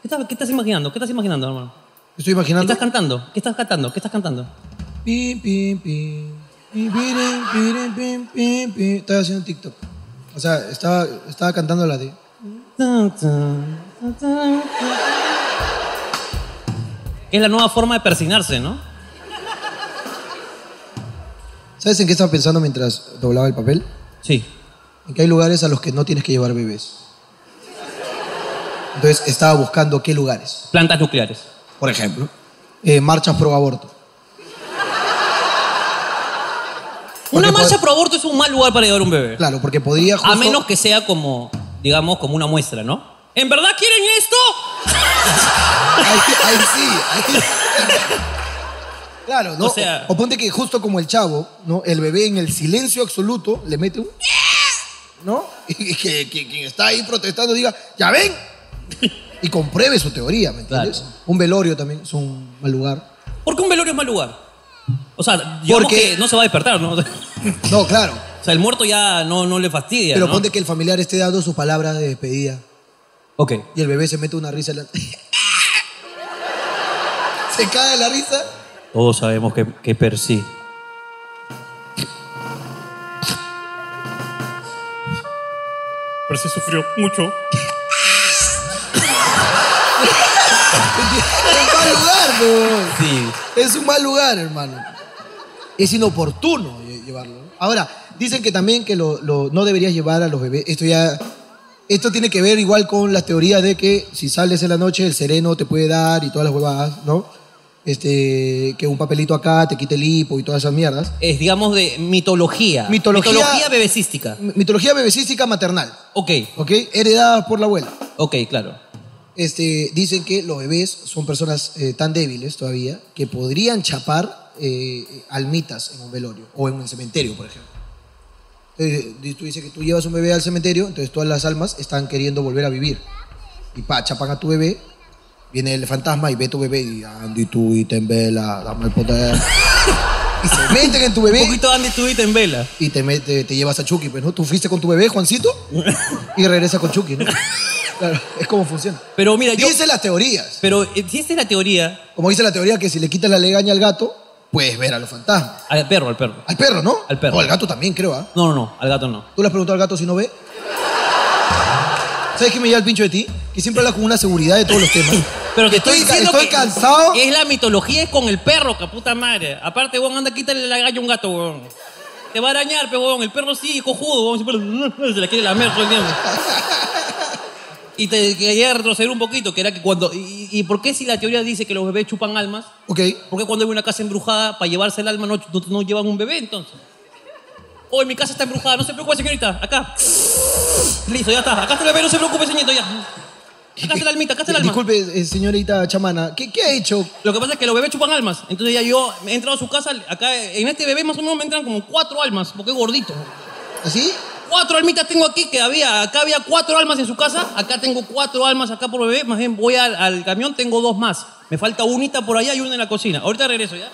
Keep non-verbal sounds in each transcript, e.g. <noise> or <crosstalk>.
¿Qué estás, qué estás imaginando? ¿Qué estás imaginando, hermano? Estoy ¿Qué imaginando. estás cantando? ¿Qué estás cantando? ¿Qué estás cantando? Pim, pim, pim. Pim, pirim, pirim, pim, pim, pim. Estaba haciendo TikTok. O sea, estaba, estaba cantando la de. Es la nueva forma de persinarse, ¿no? ¿Sabes en qué estaba pensando mientras doblaba el papel? Sí. En que hay lugares a los que no tienes que llevar bebés. Entonces estaba buscando qué lugares. Plantas nucleares. Por ejemplo, eh, marchas pro aborto. Una marcha pro aborto es un mal lugar para llevar un bebé. Claro, porque podría justo... A menos que sea como, digamos, como una muestra, ¿no? ¿En verdad quieren esto? <laughs> Ahí, ahí sí. ahí- Claro, ¿no? O sea- o ponte que justo como el chavo, ¿no? El bebé en el silencio absoluto le mete un... ¿No? Y que, que quien está ahí protestando diga, ¡ya ven! <laughs> Y compruebe su teoría, ¿me entiendes? Claro. Un velorio también es un mal lugar. ¿Por qué un velorio es mal lugar? O sea, Porque- que no se va a despertar, ¿no? O <laughs> No, claro. sea, el muerto ya no, no le fastidia, Pero ¿no? ponte que el familiar esté dando su palabra de despedida Ok. y el bebé se mete una risa en la... <laughs> Se cae la risa. Todos sabemos que, que Percy... Percy sufrió mucho. Es mal lugar, no. Sí. Es un mal lugar, hermano. Es inoportuno lle- llevarlo. Ahora, dicen que también que lo, lo- no deberías llevar a los bebés. Esto ya. Esto tiene que ver igual con las teorías de que si sales en la noche el sereno te puede dar y todas las huevadas, ¿no? Este, que un papelito acá te quite el hipo y todas esas mierdas. Es, digamos, de mitología. Mitología- Mitología bebecística. Mitología bebecística maternal, Ok, ¿ok? Heredada por la abuela. ok, claro. Este, dicen que los bebés son personas eh, tan débiles todavía que podrían chapar eh, almitas en un velorio o en un cementerio, por ejemplo. Eh, di- tú dices que tú llevas un bebé al cementerio, entonces todas las almas están queriendo volver a vivir. Y pa, chapan a tu bebé, viene el fantasma y ve tu bebé y Andy, tú y ten vela, dame el poder. <laughs> y se meten en tu Un bebé poquito Andy Tubit en vela. y te, mete- te llevas a Chucky, pues, ¿no? Tú fuiste con tu bebé, Juancito, y regresa con Chucky, ¿no? <laughs> Claro, es como funciona. Pero mira, yo... Dice las teorías. Pero eh, esta es la teoría... Como dice la teoría que si le quitas la legaña al gato, puedes ver a los fantasmas. Al perro, al perro. Al perro, ¿no? Al perro. O al gato también, creo, ¿ah? No, no, no, al gato no. ¿Tú le has preguntado al gato si no ve? ¿Sabes qué me lleva el pincho de ti? Que siempre habla con una seguridad de todos los temas. <laughs> Pero te estoy, estoy, diciendo estoy que cansado. Es la mitología, es con el perro, que puta madre. Aparte, weón, anda, quítale la gallo a un gato, weón. Te va a arañar, pe, weón. El perro sí, cojudo, weón. <laughs> Se la quiere lamer todo el tiempo. Y te quería retroceder un poquito, que era que cuando... Y, y por qué si la teoría dice que los bebés chupan almas? Ok. ¿Por qué cuando hay una casa embrujada, para llevarse el alma, no, no, no llevan un bebé, entonces? Oh, mi casa está embrujada, no se preocupe, señorita. Acá. Listo, ya está. Acá está el bebé, no se preocupe, señorito, ya. Acá está la almita, acá está el alma. Disculpe, eh, señorita chamana, ¿qué, qué ha hecho? Lo que pasa es que los bebés chupan almas. Entonces ya yo he entrado a su casa, acá en este bebé más o menos me entran como cuatro almas, porque es gordito. ¿Así? Cuatro almitas tengo aquí que había, acá había cuatro almas en su casa, acá tengo cuatro almas acá por bebé, más bien voy al, al camión, tengo dos más. Me falta unita por allá y una en la cocina. Ahorita regreso ya.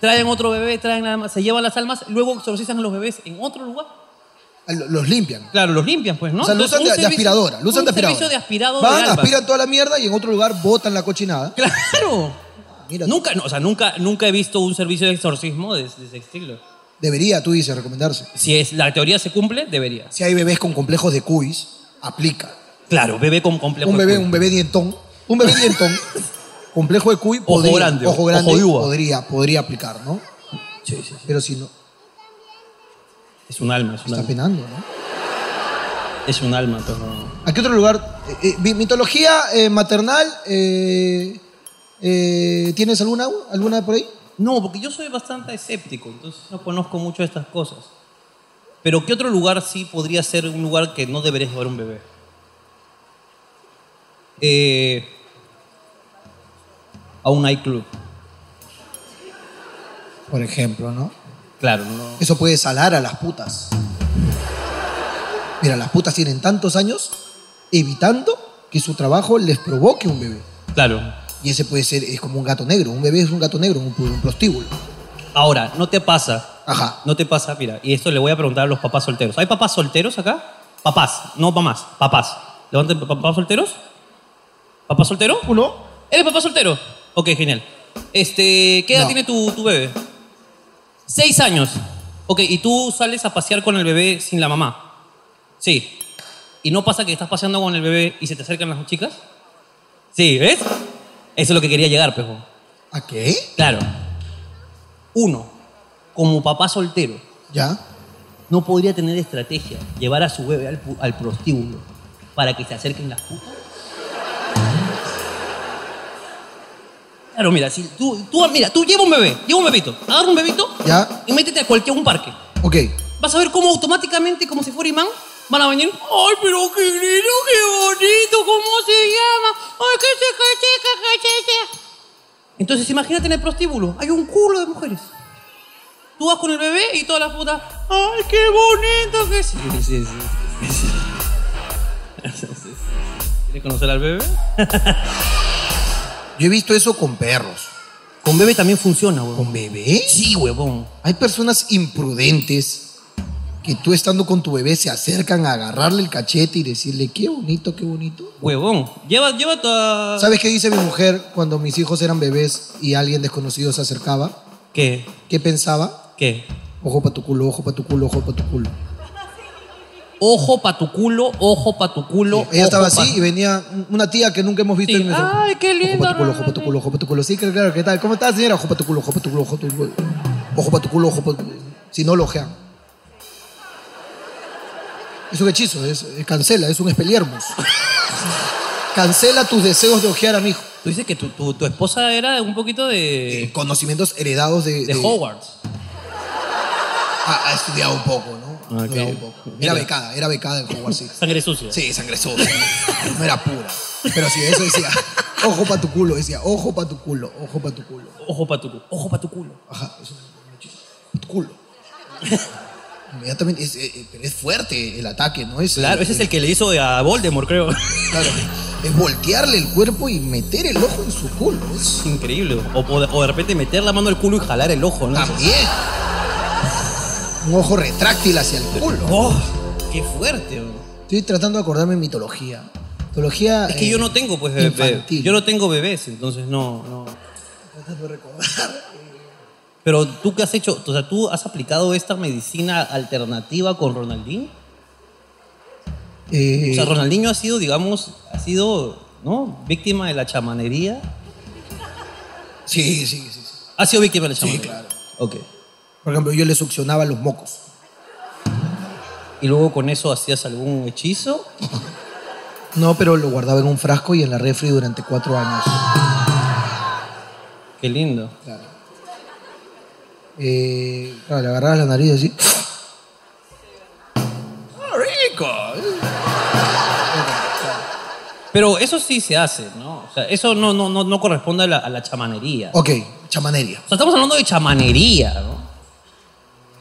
Traen otro bebé, traen nada más, se llevan las almas, luego exorcizan a los bebés en otro lugar. Ah, lo- Los limpian. Claro, los limpian, pues, ¿no? O sea, lo usan de, de aspiradora. Lo usan de aspiradora. servicio de aspirado Van, de aspiran toda la mierda y en otro lugar botan la cochinada. Claro. Mira, Nunca, no, o sea, nunca, nunca he visto un servicio de exorcismo de, de ese estilo. debería, tú dices, recomendarse. Si es, la teoría se cumple, debería. Si hay bebés con complejos de cuis, aplica. Claro, bebé con complejo. Un de bebé, culo. un bebé dientón. Un bebé dientón. complejo de cuy, Ojo grande, ojo grande, ojo de podría, podría aplicar, ¿no? Sí, sí, sí. Pero si no, Es un alma, es un está alma. penando, ¿no? Es un alma, pero... ¿A qué otro lugar? Eh, eh, mi- mitología eh, maternal, ¿tienes alguna, alguna por ahí? No, porque yo soy bastante escéptico, entonces no conozco mucho de estas cosas. Pero ¿qué otro lugar sí podría ser un lugar que no deberías llevar un bebé? Eh, a un nightclub. Por ejemplo, ¿no? Claro, no. Eso puede salar a las putas. Mira, las putas tienen tantos años evitando que su trabajo les provoque un bebé. Claro. Y ese puede ser, es como un gato negro. Un bebé es un gato negro, un, un prostíbulo. Ahora, ¿no te pasa Ajá. ¿No te pasa? Mira, y esto le voy a preguntar a los papás solteros. ¿Hay papás solteros acá? Papás, no mamás, papás. Levanten papás solteros. ¿Papá soltero? ¿Uno? ¿Eres papá soltero? Ok, genial. Este, ¿qué edad No. tiene tu, tu bebé? Seis años. Ok, ¿y tú sales a pasear con el bebé sin la mamá? Sí. ¿Y no pasa que estás paseando con el bebé y se te acercan las chicas? Sí, ¿ves? Eso es lo que quería llegar, pejo. ¿A qué? Claro. Uno, como papá soltero, ¿Ya? no podría tener estrategia, llevar a su bebé al, al prostíbulo para que se acerquen las putas. Claro, mira, si tú, tú, mira, tú lleva un bebé, lleva un bebito, agarra un bebito Ya. y métete a cualquier un parque. Ok. Vas a ver cómo automáticamente, como si fuera imán, van a venir. ¡Ay, pero qué lindo, qué bonito! ¿Cómo se llama? ¡Ay, qué se cacheca, cacheca! Entonces, imagínate en el prostíbulo, hay un culo de mujeres. Tú vas con el bebé y todas las putas. ¡Ay, qué bonito que sí! Sí, sí, sí. <laughs> ¿Quieres conocer al bebé? <laughs> Yo he visto eso con perros. Con bebé también funciona, ¿Con huevón. bebé? Sí, huevón. Hay personas imprudentes que tú estando con tu bebé se acercan a agarrarle el cachete y decirle, qué bonito, qué bonito. Huevón. Lleva, lleva tu... ¿Sabes qué dice mi mujer cuando mis hijos eran bebés y alguien desconocido se acercaba? ¿Qué? ¿Qué pensaba? ¿Qué? Ojo pa' tu culo, ojo pa' tu culo, ojo pa' tu culo. Ojo pa' tu culo, ojo pa' tu culo. Ella estaba pa' así y venía una tía que nunca hemos visto Sí. en nuestro- Ay, qué lindo, Ojo pa' tu culo, ojo pa' tu culo, ojo pa' tu culo. Sí, claro, claro, ¿qué tal? ¿Cómo estás, señora? Ojo pa' tu culo, ojo pa' tu culo, ojo pa' tu culo. Ojo pa' tu culo, ojo pa' tu culo. Si no, lo ojean. Es un hechizo, es, es- cancela, es un espeliermos. cancela tus deseos de ojear a mi hijo. Tú dices que tu, tu, tu esposa era un poquito de, Eh, conocimientos heredados de... de de- Hogwarts. Ha, ha estudiado un poco, ¿no? Un poco. Era becada, era becada en Hogwarts, sí. Sangre sucia. Sí, sangre sucia. No era pura. Pero sí, eso decía, ojo pa' tu culo, decía, ojo pa' tu culo, ojo pa' tu culo. Ojo pa' tu culo. Ojo pa' tu culo. Ajá, eso es un hechizo. Pa' tu culo. Inmediatamente, es, eh, eh, pero es fuerte el ataque, ¿no? Es, Claro, ese es el que le hizo a Voldemort, creo. Claro, es voltearle el cuerpo y meter el ojo en su culo. Es Increíble. O, o de repente meter la mano al culo y jalar el ojo, ¿no? también. Un ojo retráctil hacia el culo. ¡Oh! ¡Qué fuerte! bro. Estoy tratando de acordarme de mitología. Mitología. Es que eh, yo no tengo, pues, bebé. infantil. Yo no tengo bebés, entonces no, no. Tratando de recordar. Pero tú qué has hecho, o sea, tú has aplicado esta medicina alternativa con Ronaldinho. Eh, O sea, Ronaldinho ha sido, digamos, ha sido, ¿no? Víctima de la chamanería. sí, sí, sí, sí. Ha sido víctima de la Sí, chamanería. claro. Ok. Por ejemplo, yo le succionaba los mocos. Y luego con eso hacías algún hechizo. No, pero lo guardaba en un frasco y en la refri durante cuatro años. Qué lindo. Claro. Eh, claro, le agarrabas la nariz así. ¡Ah, rico! Pero eso sí se hace, ¿no? O sea, eso no, no, no, no corresponde a la, a la chamanería. Ok, chamanería. O sea, estamos hablando de chamanería, ¿no?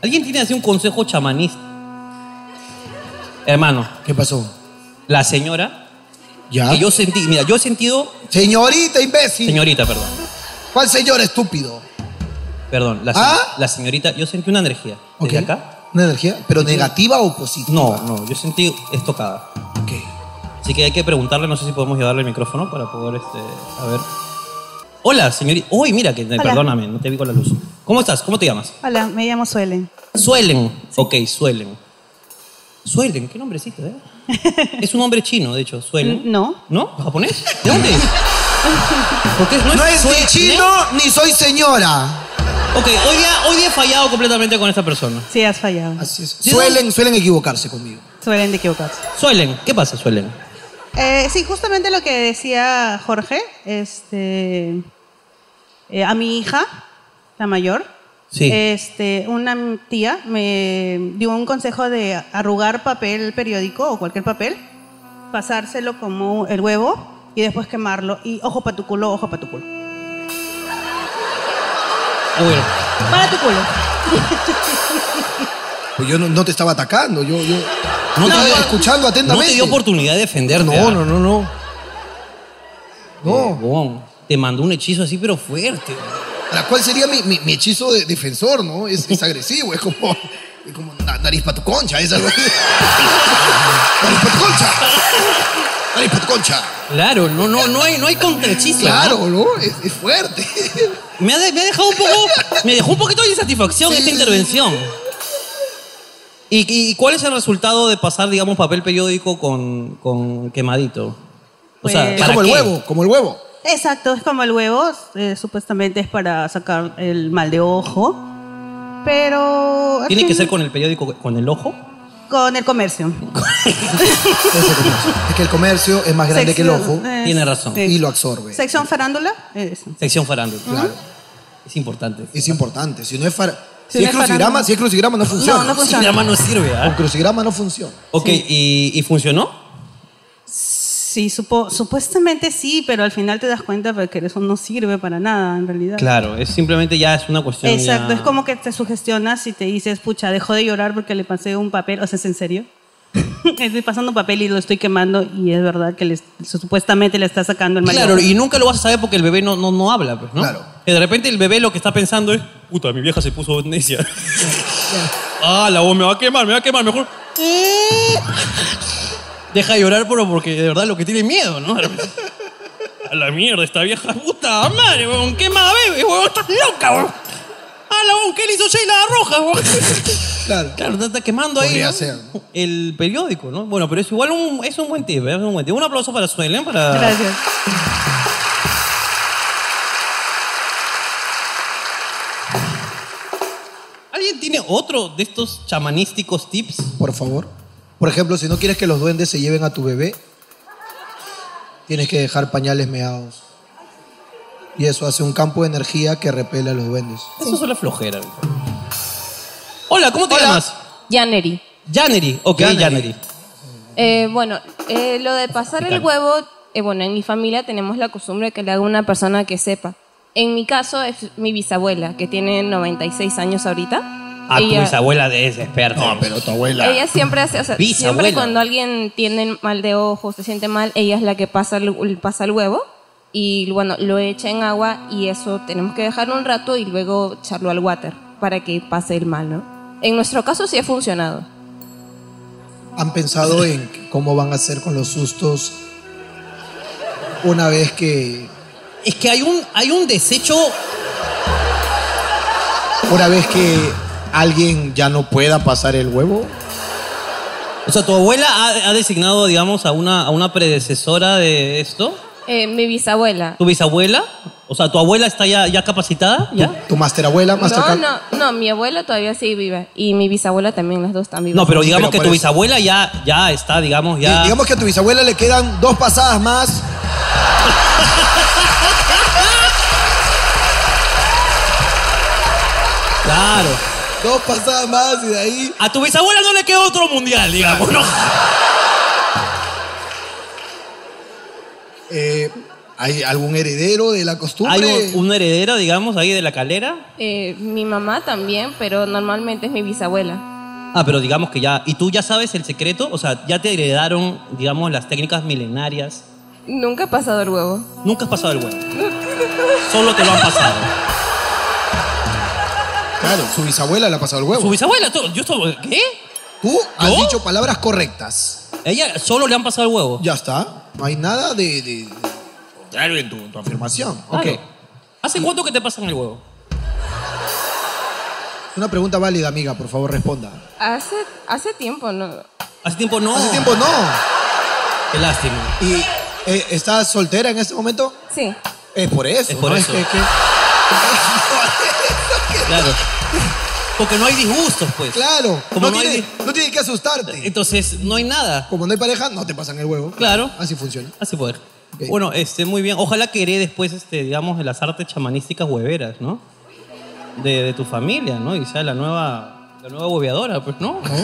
¿Alguien tiene así un consejo chamanista? Hermano, ¿Qué pasó? la señora, ¿Ya? que yo sentí, mira, yo he sentido, Señorita imbécil. señorita, perdón, ¿Cuál señor estúpido? perdón, la, ¿Ah? la señorita, yo sentí una energía. Ok. ¿Desde acá? ¿Una energía? ¿Pero negativa o positiva? No, no, yo sentí estocada. Ok. Así que hay que preguntarle, no sé si podemos llevarle el micrófono para poder, este, a ver. Hola, señorita. Uy, mira, que perdóname, no te vi con la luz. ¿Cómo estás? ¿Cómo te llamas? Hola, me llamo Suelen. Suelen. Ok, Suelen. Suelen, qué nombrecito, ¿eh? <laughs> es un nombre chino, de hecho, Suelen. No. ¿No? ¿Japonés? ¿De dónde es? Porque no es, No es ni chino ni soy señora. Ok, hoy día, hoy día he fallado completamente con esta persona. Sí, has fallado. Así es. ¿De Suelen, suelen equivocarse conmigo. Suelen de equivocarse. Suelen, ¿qué pasa, Suelen? Eh, sí, justamente lo que decía Jorge, este, eh, a mi hija, la mayor, Sí. este, una tía me dio un consejo de arrugar papel periódico o cualquier papel, pasárselo como el huevo y después quemarlo y ojo para tu culo, ojo para tu culo. Uy, Para tu culo. Pues yo no, no te estaba atacando, yo, yo no estaba te dio- escuchando No atentamente. te dio oportunidad de defenderte. No, ah. no, no, no. No. Te mandó un hechizo así, pero fuerte. Ahora, ¿Cuál sería mi, mi- mi hechizo de defensor, no? Es, es agresivo, es como, es como na- nariz para tu concha, es algo así. nariz para tu concha. Nariz para tu concha. Claro, no, no, no hay, no hay contrahechizo. ¿no? Claro, ¿no? Es, es fuerte. Me ha, de- me ha dejado un poco. Me dejó un poquito de insatisfacción Sí, esta sí, intervención. ¿Y, y, y cuál es el resultado de pasar, digamos, papel periódico con, con quemadito? O sea, Pues- Es ¿para como el huevo, como el huevo. Exacto, es como el huevo, eh, supuestamente es para sacar el mal de ojo, pero... ¿Tiene que ser con el periódico con el ojo? Con el comercio. <laughs> Ese comercio. Es que el comercio es más grande que el ojo eh, Tiene razón. sí. y lo absorbe. Sección farándula, eso. Sección farándula. Claro. Es importante. Es importante. Si no es, far- si Si no es es crucigrama, farándula. si es crucigrama no funciona. No, no funciona. mi hermano sirve, Con ¿ah? crucigrama no funciona. Ok, ¿y, y funcionó? Sí, supo- supuestamente sí, pero al final te das cuenta de que eso no sirve para nada, en realidad. Claro, es simplemente ya es una cuestión. Exacto, ya- es como que te sugestionas y te dices, pucha, dejó de llorar porque le pasé un papel, o sea, ¿es en serio? <laughs> estoy pasando papel y lo estoy quemando y es verdad que le- supuestamente le está sacando el mal. Claro, y nunca lo vas a saber porque el bebé no, no, no habla, pues, ¿no? Claro. Que de repente el bebé lo que está pensando es, puta, mi vieja se puso necia. <laughs> ah, la voz me va a quemar, me va a quemar, mejor. <laughs> Deja de llorar, pero porque de verdad lo que tiene miedo, ¿no? <laughs> A la mierda, esta vieja puta madre, weón, quema bebé, weón, estás loca, weón. Ah, la weón, ¿qué le hizo Sheila Roja, weón? Claro. Claro, está, está quemando ahí Podría ¿no? ser, ¿no? el periódico, ¿no? Bueno, pero es igual un, es un buen tip, ¿eh? es un buen tip. Un aplauso para Suelen, para... Gracias. ¿Alguien tiene otro de estos chamanísticos tips? Por favor. Por ejemplo, si no quieres que los duendes se lleven a tu bebé, tienes que dejar pañales meados. Y eso hace un campo de energía que repele a los duendes. Eso es la flojera. Hola, ¿cómo te Hola. llamas? Janeri. Janeri. Ok, Janeri. Janeri. Eh, bueno, eh, lo de pasar el huevo, eh, bueno, en mi familia tenemos la costumbre que le haga una persona que sepa. En mi caso es mi bisabuela, que tiene 96 años ahorita. Ah, tu ella, bisabuela es experta. tu abuela. ella siempre hace, o sea, Bisabuela. siempre cuando alguien tiene mal de ojos, se siente mal, ella es la que pasa el, el- pasa el huevo y bueno, lo echa en agua y eso tenemos que dejarlo un rato y luego echarlo al water para que pase el mal, ¿no? En nuestro caso sí ha funcionado. ¿Han pensado en cómo van a hacer con los sustos una vez que Es que hay un, hay un desecho... una vez que alguien ya no pueda pasar el huevo? O sea, ¿tu abuela ha, ha designado, digamos, a una, a una predecesora de esto? Eh, mi bisabuela. ¿Tu bisabuela? O sea, ¿tu abuela está ya, ya capacitada? ¿Ya? ¿Tu master abuela, master No, no, no, mi abuela todavía sigue viva y mi bisabuela también, las dos están vivas. No, pero digamos Pero que tu bisabuela ya, ya está, digamos, ya... Di- Digamos que a tu bisabuela le quedan dos pasadas más. <laughs> Claro. Dos pasadas más y de ahí. A tu bisabuela no le queda otro mundial, digamos, ¿no? <laughs> eh, ¿Hay algún heredero de la costumbre? Hay un, una heredera, digamos, ahí de la calera. Eh, mi mamá también, pero normalmente es mi bisabuela. Ah, pero digamos que ya... ¿Y tú ya sabes el secreto? O sea, ya te heredaron, digamos, las técnicas milenarias. Nunca ha pasado el huevo. Nunca has pasado el huevo. Solo te lo han pasado. Claro, su bisabuela le ha pasado el huevo. Su bisabuela, tú- yo estoy- ¿qué? Tú has ¿Yo? dicho palabras correctas. Ella solo le han pasado el huevo. Ya está. No hay nada de, de- de contrario en tu, tu afirmación. Claro. Ok. ¿Hace cuánto que te pasan el huevo? Una pregunta válida, amiga, por favor, responda. Hace, hace tiempo, ¿no? Hace tiempo no. Hace tiempo no. Qué lástima. ¿Y eh, estás soltera en este momento? Sí. Es por eso. Es por ¿no? eso. que- que- Claro. Porque no hay disgustos, pues. claro. Como no, no hay tiene, no tiene que asustarte. Entonces, no hay nada. Como no hay pareja, no te pasan el huevo. Claro. Así funciona. Así puede. Bueno, este, muy bien. Ojalá que herede después, este, digamos, de las artes chamanísticas hueveras, ¿no? De, de tu familia, ¿no? Y sea la nueva, la nueva hueveadora, pues, ¿no? ¿no? Pues,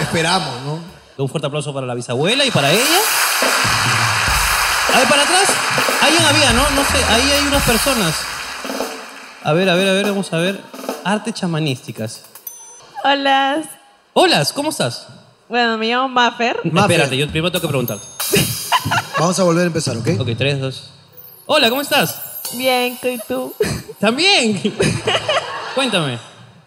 esperamos, ¿no? Un fuerte aplauso para la bisabuela y para ella. A ver, para atrás. Alguien había, ¿no? No sé, ahí hay unas personas. A ver, a ver, a ver, vamos a ver. Artes chamanísticas. Hola. Hola, ¿cómo estás? Bueno, me llamo Maffer. Maffer. Espérate, yo primero tengo que preguntar. <laughs> Vamos a volver a empezar, ¿ok? Ok, tres, dos. Hola, ¿cómo estás? Bien, ¿y tú? También. <laughs> Cuéntame.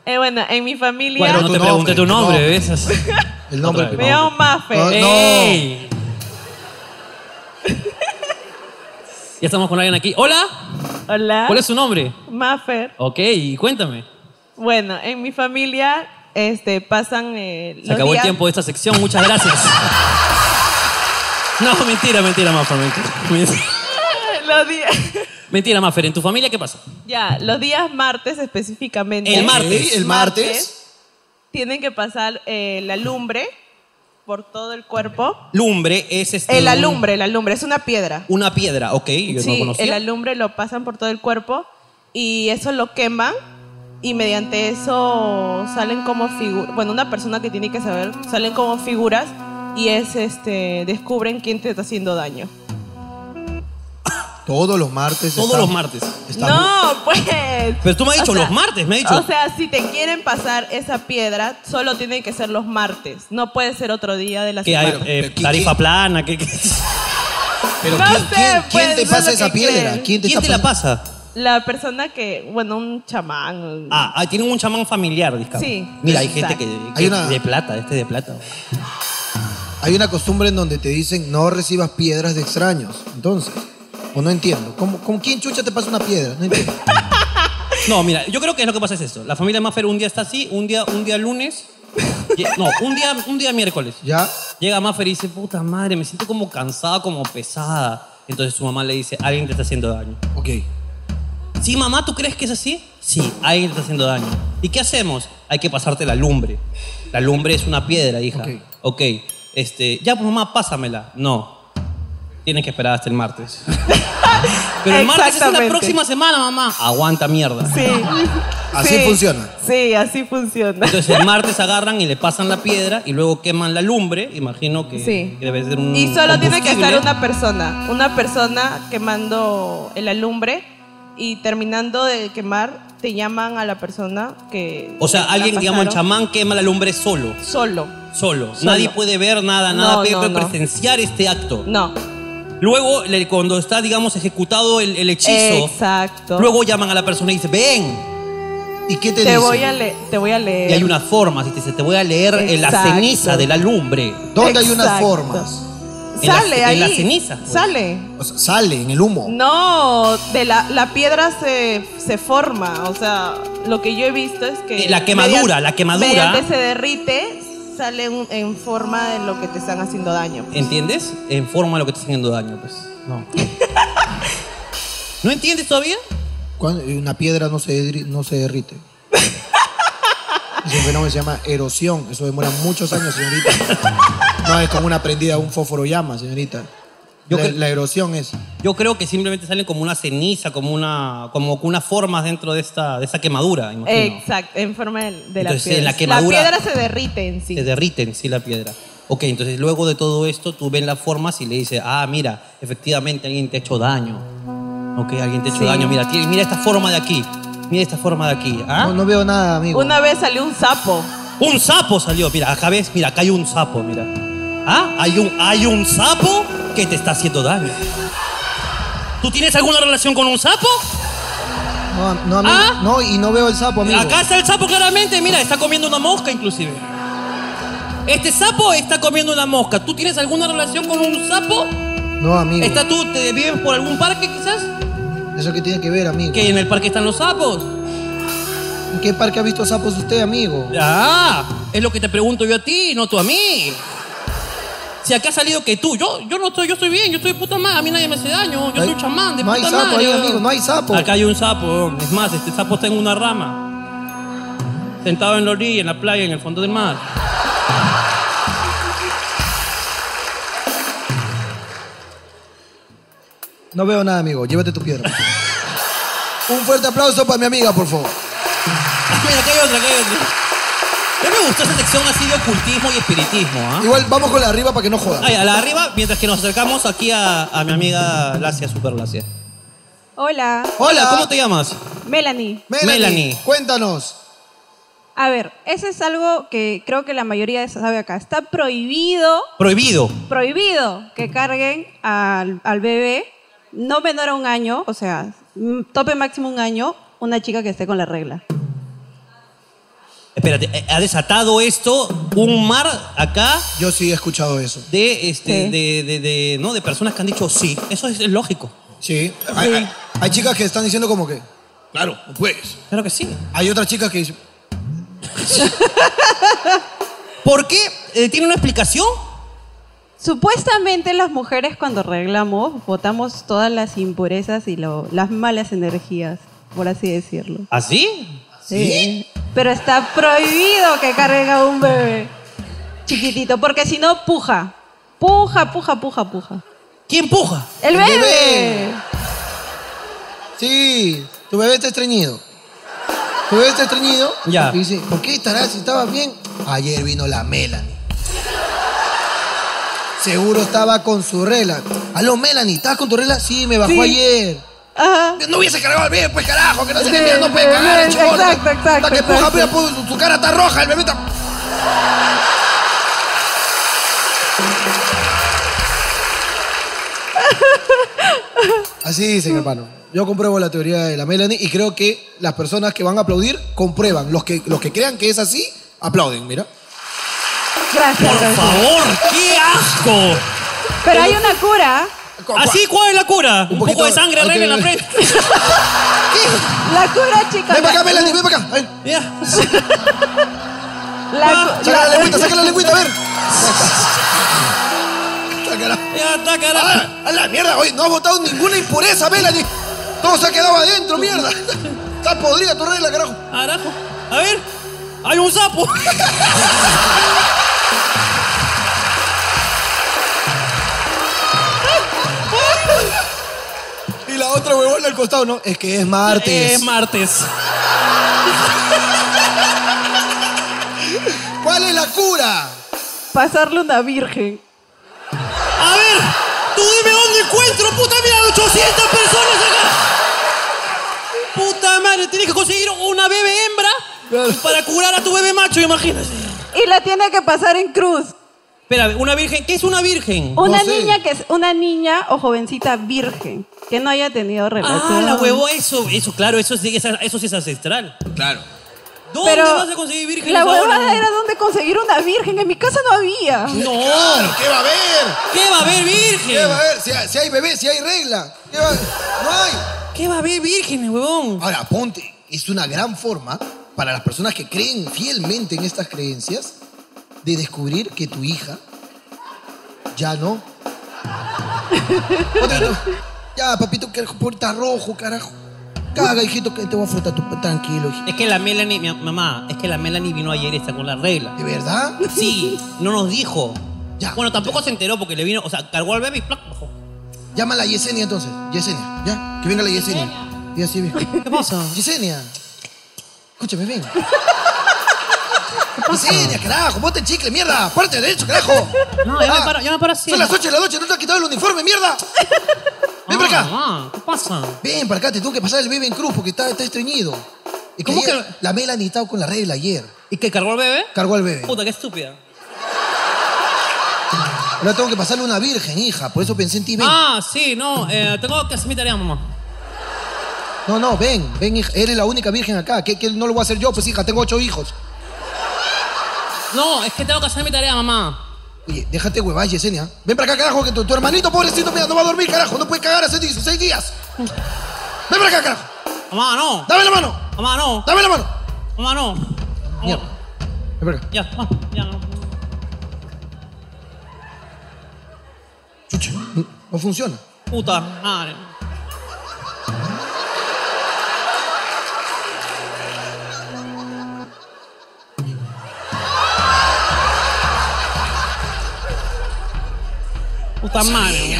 Eh, bueno, en mi familia Bueno, no tu te pregunté tu nombre, nombre, ¿ves? <laughs> El nombre. Me llamo Maffer. No, ¡Ey! ya estamos con alguien aquí. Hola, Hola. ¿cuál es su nombre? Maffer. Ok, y cuéntame. Bueno, en mi familia este, pasan eh, Se los acabó el tiempo de esta sección, muchas gracias. No, mentira, mentira, Maffer, mentira. Mentira, <laughs> los días... Mentira, Maffer, ¿en tu familia qué pasa? ya, los días martes específicamente. El martes. El martes. Tienen que pasar eh, la lumbre por todo el cuerpo. Lumbre es este. El alumbre, la lumbre, es una piedra. Una piedra, ok, yo no sí, conocía. el alumbre lo pasan por todo el cuerpo y eso lo queman y mediante eso salen como figuras, bueno, una persona que tiene que saber, salen como figuras y es este descubren quién te está haciendo daño. Todos los martes. Todos los martes. no, pues. Pero tú me has dicho O sea, los martes, me has dicho. O sea, si te quieren pasar esa piedra, solo tienen que ser los martes. No puede ser otro día de la hay semana. eh, Pero ¿qué- tarifa qué? plana, Pero No ¿quién, sé, quién- pues, quién te eso es pasa lo esa que piedra? creen. ¿Quién te, ¿Quién te está la pasa? La persona que, bueno, un chamán. Ah, ah, tienen un chamán familiar, discamos. Sí, Mira, hay gente que, que Hay una- de plata, este de plata. Hay una costumbre en donde te dicen no recibas piedras de extraños. Entonces, o no entiendo. ¿Cómo, ¿Con quién chucha te pasa una piedra? No entiendo. <laughs> No, mira, yo creo que lo que pasa es esto. La familia Maffer un día está así, un día, un día lunes. lle- No, un día, un día miércoles. ¿Ya? Llega Maffer y dice, puta madre, me siento como cansada, como pesada. Entonces su mamá le dice, alguien te está haciendo daño. Ok. Sí, mamá, ¿tú crees que es así? Sí, alguien te está haciendo daño. ¿Y qué hacemos? Hay que pasarte la lumbre. La lumbre es una piedra, hija. Ok. Ok. Este, ya, pues mamá, pásamela. No. Tienes que esperar hasta el martes. <laughs> Pero el martes es la Exactamente. próxima semana, mamá. Aguanta mierda. Sí. <laughs> Así Sí. funciona. Sí, así funciona. Entonces el martes agarran y le pasan la piedra y luego queman la lumbre. Imagino que, Sí. que debe ser un. Y solo tiene que combustible. estar una persona, una persona quemando el alumbre y terminando de quemar te llaman a la persona que O sea, que la alguien, digamos, el pasaron chamán quema la lumbre solo. solo. Solo. Solo. Nadie puede ver nada, nada No, puede no, no. presenciar este acto. No. Luego, le- cuando está, digamos, ejecutado el, el hechizo, Exacto. luego llaman a la persona y dice, ven. ¿Y qué te, te dicen? voy a leer, te voy a leer. Y hay unas formas, y te dice, te voy a leer en la ceniza de la lumbre. ¿Dónde hay unas formas? En la- Sale en ahí. la ceniza, pues. Sale. O sea, sale en el humo. No, de la, la piedra se, se forma. O sea, lo que yo he visto es que. La quemadura, mediante- la quemadura. Mediante se derrite, sale un- en forma de lo que te están haciendo daño. ¿Entiendes? En forma de lo que te está haciendo daño, pues. No. ¿No entiendes todavía? Cuando- Una piedra no se, derri- no se derrite. <laughs> Ese fenómeno se llama erosión. Eso demora muchos años, señorita. No es como una prendida, un fósforo llama, señorita. Yo la, la erosión es. Yo creo que simplemente salen como una ceniza, como una, como unas formas dentro de esta, de esta quemadura, imagino. Exacto, en forma de, de la Entonces, piedra. en la quemadura- piedra se derrite en sí. Se derriten, sí, la piedra. Ok, entonces luego de todo esto, tú ves las formas y le dices, ah, mira, efectivamente alguien te ha hecho daño. Ok, alguien te ha hecho Sí. daño. Mira, mira esta forma de aquí. Mira esta forma de aquí. ¿ah? No, no veo nada, amigo. Una vez salió un sapo. Un sapo salió. Mira, acá ves, mira, acá hay un sapo, mira. ¿Ah? Hay un, hay un sapo que te está haciendo daño. ¿Tú tienes alguna relación con un sapo? No, no, amigo. ¿Ah? No, y no veo el sapo, amigo. Acá está el sapo claramente, mira, está comiendo una mosca inclusive. Este sapo está comiendo una mosca. ¿Tú tienes alguna relación con un sapo? No, amigo. ¿Está tú, te vives por algún parque quizás? ¿Eso qué tiene que ver, amigo? Que en el parque están los sapos. ¿En qué parque ha visto sapos usted, amigo? Ah, es lo que te pregunto yo a ti, no tú a mí. Si acá ha salido que tú, yo, yo no estoy, yo estoy bien, yo estoy de puta madre, a mí nadie me hace daño, yo soy chamán de no hay sapo madre. ahí, amigo, no hay sapo. Acá hay un sapo, es más, este sapo está en una rama. Sentado en la orilla, en la playa, en el fondo del mar. No veo nada, amigo. Llévate tu piedra. <laughs> Un fuerte aplauso para mi amiga, por favor. Mira, acá hay otra, acá hay otra. Mí me gustó esa sección así de ocultismo y espiritismo, ¿ah? Igual vamos con la de arriba para que no joda. Ay, a la de arriba, mientras que nos acercamos aquí a, a mi amiga Lacia, Super Lacia. Hola, Hola. ¿Cómo te llamas? Melanie. Melanie, Melanie. cuéntanos. A ver, eso es algo que creo que la mayoría sabe acá. Está prohibido, Prohibido. prohibido que carguen al, al bebé no menor a un año, o sea, tope máximo un año, una chica que esté con la regla. Espérate, eh, ha desatado esto un mar acá Yo sí he escuchado eso. de, este, Sí. de, de, de- ¿no? de personas que han dicho sí. Eso es, es lógico. Sí. Hay, hay- hay chicas que están diciendo como que, claro, no puedes. Claro que sí. Hay otras chicas que dicen, ¿Por qué? Eh, ¿Tiene una explicación? Supuestamente las mujeres cuando arreglamos botamos todas las impurezas y lo- las malas energías, por así decirlo. ¿Así? Sí. Pero está prohibido que carguen a un bebé chiquitito, porque si no, puja. Puja, puja, puja, puja. ¿Quién puja? ¡El El bebé! bebé. sí, tu bebé está estreñido. Tu bebé está estreñido. Ya. Y dice, ¿por qué estarás si estabas bien? Ayer vino la Melanie. Seguro estaba con su regla. Aló, Melanie, ¿estabas con tu regla? Sí, me bajó Sí. ayer. Ajá. No hubiese cargado al bebé, pues carajo, que no se Sí, le mira, no puede cagar el sí, chibolo. exacto, exacto, Hasta que puja, exacto. mira, pues, su, su cara está roja, el bebé está. Así dicen, hermano. Yo compruebo la teoría de la Melanie y creo que las personas que van a aplaudir comprueban. Los que, los que crean que es así, aplauden, mira. Gracias. Por gracias. favor, qué asco. Pero hay una cura. ¿Así cuál es la cura? Un, poquito- poco de sangre arregla que- la frente. <laughs> La cura, chicos. Ven para acá, la- Melanie, ven para acá. Ven. Ya. la- Saca la lengüita, saca la lengüita, a ver. Sácala. Ya está, carajo. ¡Ah, a la mierda! Oye, no ha botado ninguna impureza, Melanie. Todo se ha quedado adentro, mierda. Está podrida tu regla, carajo. Carajo. A ver. Hay un sapo. <laughs> la otra huevona al costado, ¿no? Es que es martes. Es martes. ¿Cuál es la cura? pasarle una virgen. A ver. Tú dime dónde encuentro, puta mira, 800 personas acá. Puta madre, tienes que conseguir una bebé hembra Claro. para curar a tu bebé macho, imagínate. Y la tiene que pasar en cruz. Espera, una virgen. ¿Qué es una virgen? Una niña que es una niña o jovencita virgen que no haya tenido relación. Ah, la huevo, eso, eso, claro, eso sí, eso sí es ancestral. Claro. ¿Dónde Pero vas a conseguir virgen? la huevada era donde conseguir una virgen. En mi casa no había. No. Claro, ¿qué va a haber? ¿Qué va a haber virgen? ¿Qué va a haber? Si hay, si hay bebé, si hay regla. ¿Qué va a haber? No hay. ¿Qué va a haber virgen, huevón? Ahora, ponte, es una gran forma para las personas que creen fielmente en estas creencias de descubrir que tu hija ya no. Ponte tú, ya, papito, que está rojo, carajo. Caga, hijito, que te voy a frotar tu tranquilo, hijito. Es que la Melanie, mi mamá, es que la Melanie vino ayer y está con la regla. ¿De verdad? Sí, no nos dijo. Ya. Bueno, tampoco se enteró porque le vino, o sea, cargó al bebé y ¡plac! bajó. Llámala a Yesenia entonces. Yesenia, ¿ya? Que venga la Yesenia. Y así, viejo. ¿Qué pasa? Yesenia. Escúchame, ven. Yesenia, carajo, ponte el chicle, mierda. Párate derecho, carajo. No, ya me paro, ya me paro así. Son las 8 de la noche, no te has quitado el uniforme, mierda. Ven para acá. Ah, ¿qué pasa? Ven para acá, te tengo que pasar el bebé en cruz porque está, está estreñido. Y que ¿Cómo ayer que- la Melanie estaba con la regla ayer. ¿Y que cargó al bebé? Cargó al bebé. Puta, qué estúpida. Ahora tengo que pasarle una virgen, hija. Por eso pensé en ti, ven. Ah, sí, no, eh, tengo que hacer mi tarea, mamá. No, no, ven, ven, hija. Eres la única virgen acá. ¿Qué, qué no lo voy a hacer yo? Pues, hija, tengo ocho hijos. No, es que tengo que hacer mi tarea, mamá. Oye, déjate huevas, Yesenia. Ven para acá, carajo, que tu, tu hermanito pobrecito, mira, no va a dormir, carajo. No puede cagar hace 16 días. Ven para acá, carajo. Mamá, no. Dame la mano. Mamá, no. Dame la mano. Mamá, no. Mierda. Ven para acá. Ya, ya, no. Chucha, no- no funciona. Puta madre. Puta madre.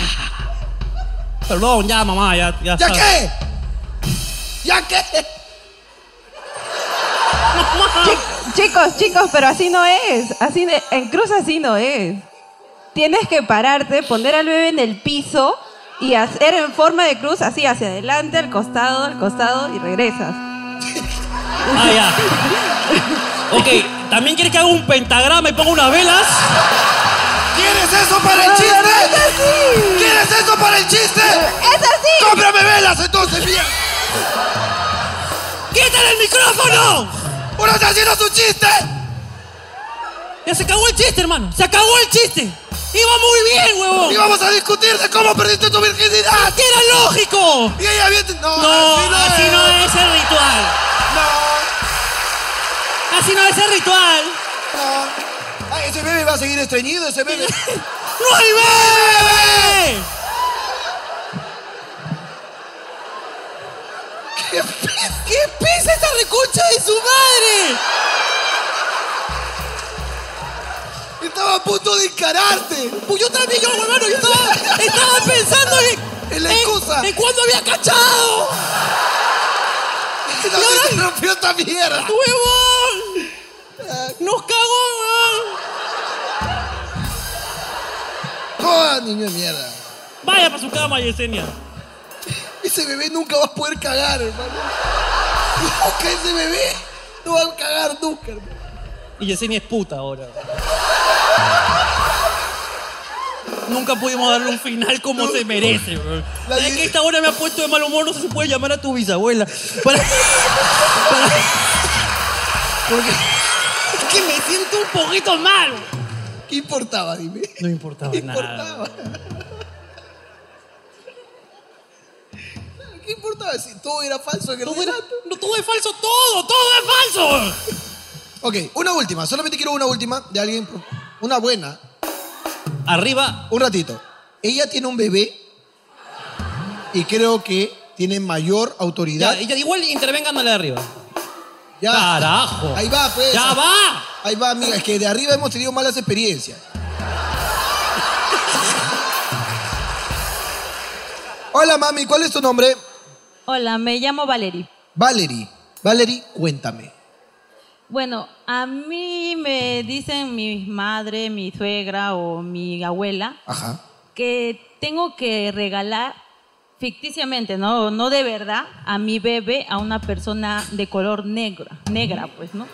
Perdón, ya, mamá, ya, ya. ¿Ya qué? ¿Ya qué? Chicos, chicos, pero así no es. Así de- en cruz así no es. Tienes que pararte, poner al bebé en el piso y hacer en forma de cruz así hacia adelante, al costado, al costado y regresas. Ah, ya. Ok, ¿también quieres que haga un pentagrama y ponga unas velas? ¿Quieres eso para el chiste? es. ¿Quieres eso para el chiste! ¡Es así! ¡Cómprame velas entonces, mierda! ¡Quítale el micrófono! ¡Uno está haciendo su chiste! Ya se acabó el chiste, hermano. Se acabó el chiste. Iba muy bien, huevón. Y vamos a discutir de cómo perdiste tu virginidad. ¡Que era lógico! Y ella viene... No, No, así no, así no es el ritual. No, Así no es el ritual. no. Ay, ese bebé va a seguir estreñido, ese bebé. <laughs> ¡No hay bebé! ¿Qué pe- ¿Qué pesa esa reconcha de su madre? Estaba a punto de encararte. Pues yo también, yo, hermano, yo estaba, estaba pensando en... En la excusa. En, en cuándo había cachado. ¿Dónde se rompió esta mierda? ¡Huevón! ¡Nos cagó, ¡Oh, niño de mierda! Vaya para su cama, Yesenia. <laughs> Ese bebé nunca va a poder cagar, hermano. Nunca ese bebé no va a cagar nunca, hermano. Y Yesenia es puta ahora. Nunca pudimos darle un final como se merece, weón. La ¿Sabes Ye- que esta hora me ha puesto de mal humor? No sé si puede llamar a tu bisabuela. Para... para- <laughs> Porque... Es que me siento un poquito mal. ¿Qué importaba, dime? No importaba ¿Qué nada. importaba? ¿Qué importaba si todo era falso en el Todo, era- no, todo es falso, todo, todo es falso. Ok, una última. Solamente quiero una última de alguien. Una buena. Arriba, Un ratito. Ella tiene un bebé y creo que tiene mayor autoridad. ya, ya, igual intervengan a la de arriba. Ya. Carajo. Ahí va, pues. ¡Ya va! Ahí va, amiga. Es que de arriba hemos tenido malas experiencias. Hola, mami. ¿Cuál es tu nombre? Hola, me llamo Valerie. Valerie. Valerie, cuéntame. Bueno, a mí me dicen mi madre, mi suegra o mi abuela Ajá. que tengo que regalar ficticiamente, no, no de verdad, a mi bebé a una persona de color negro, negra, pues, ¿no?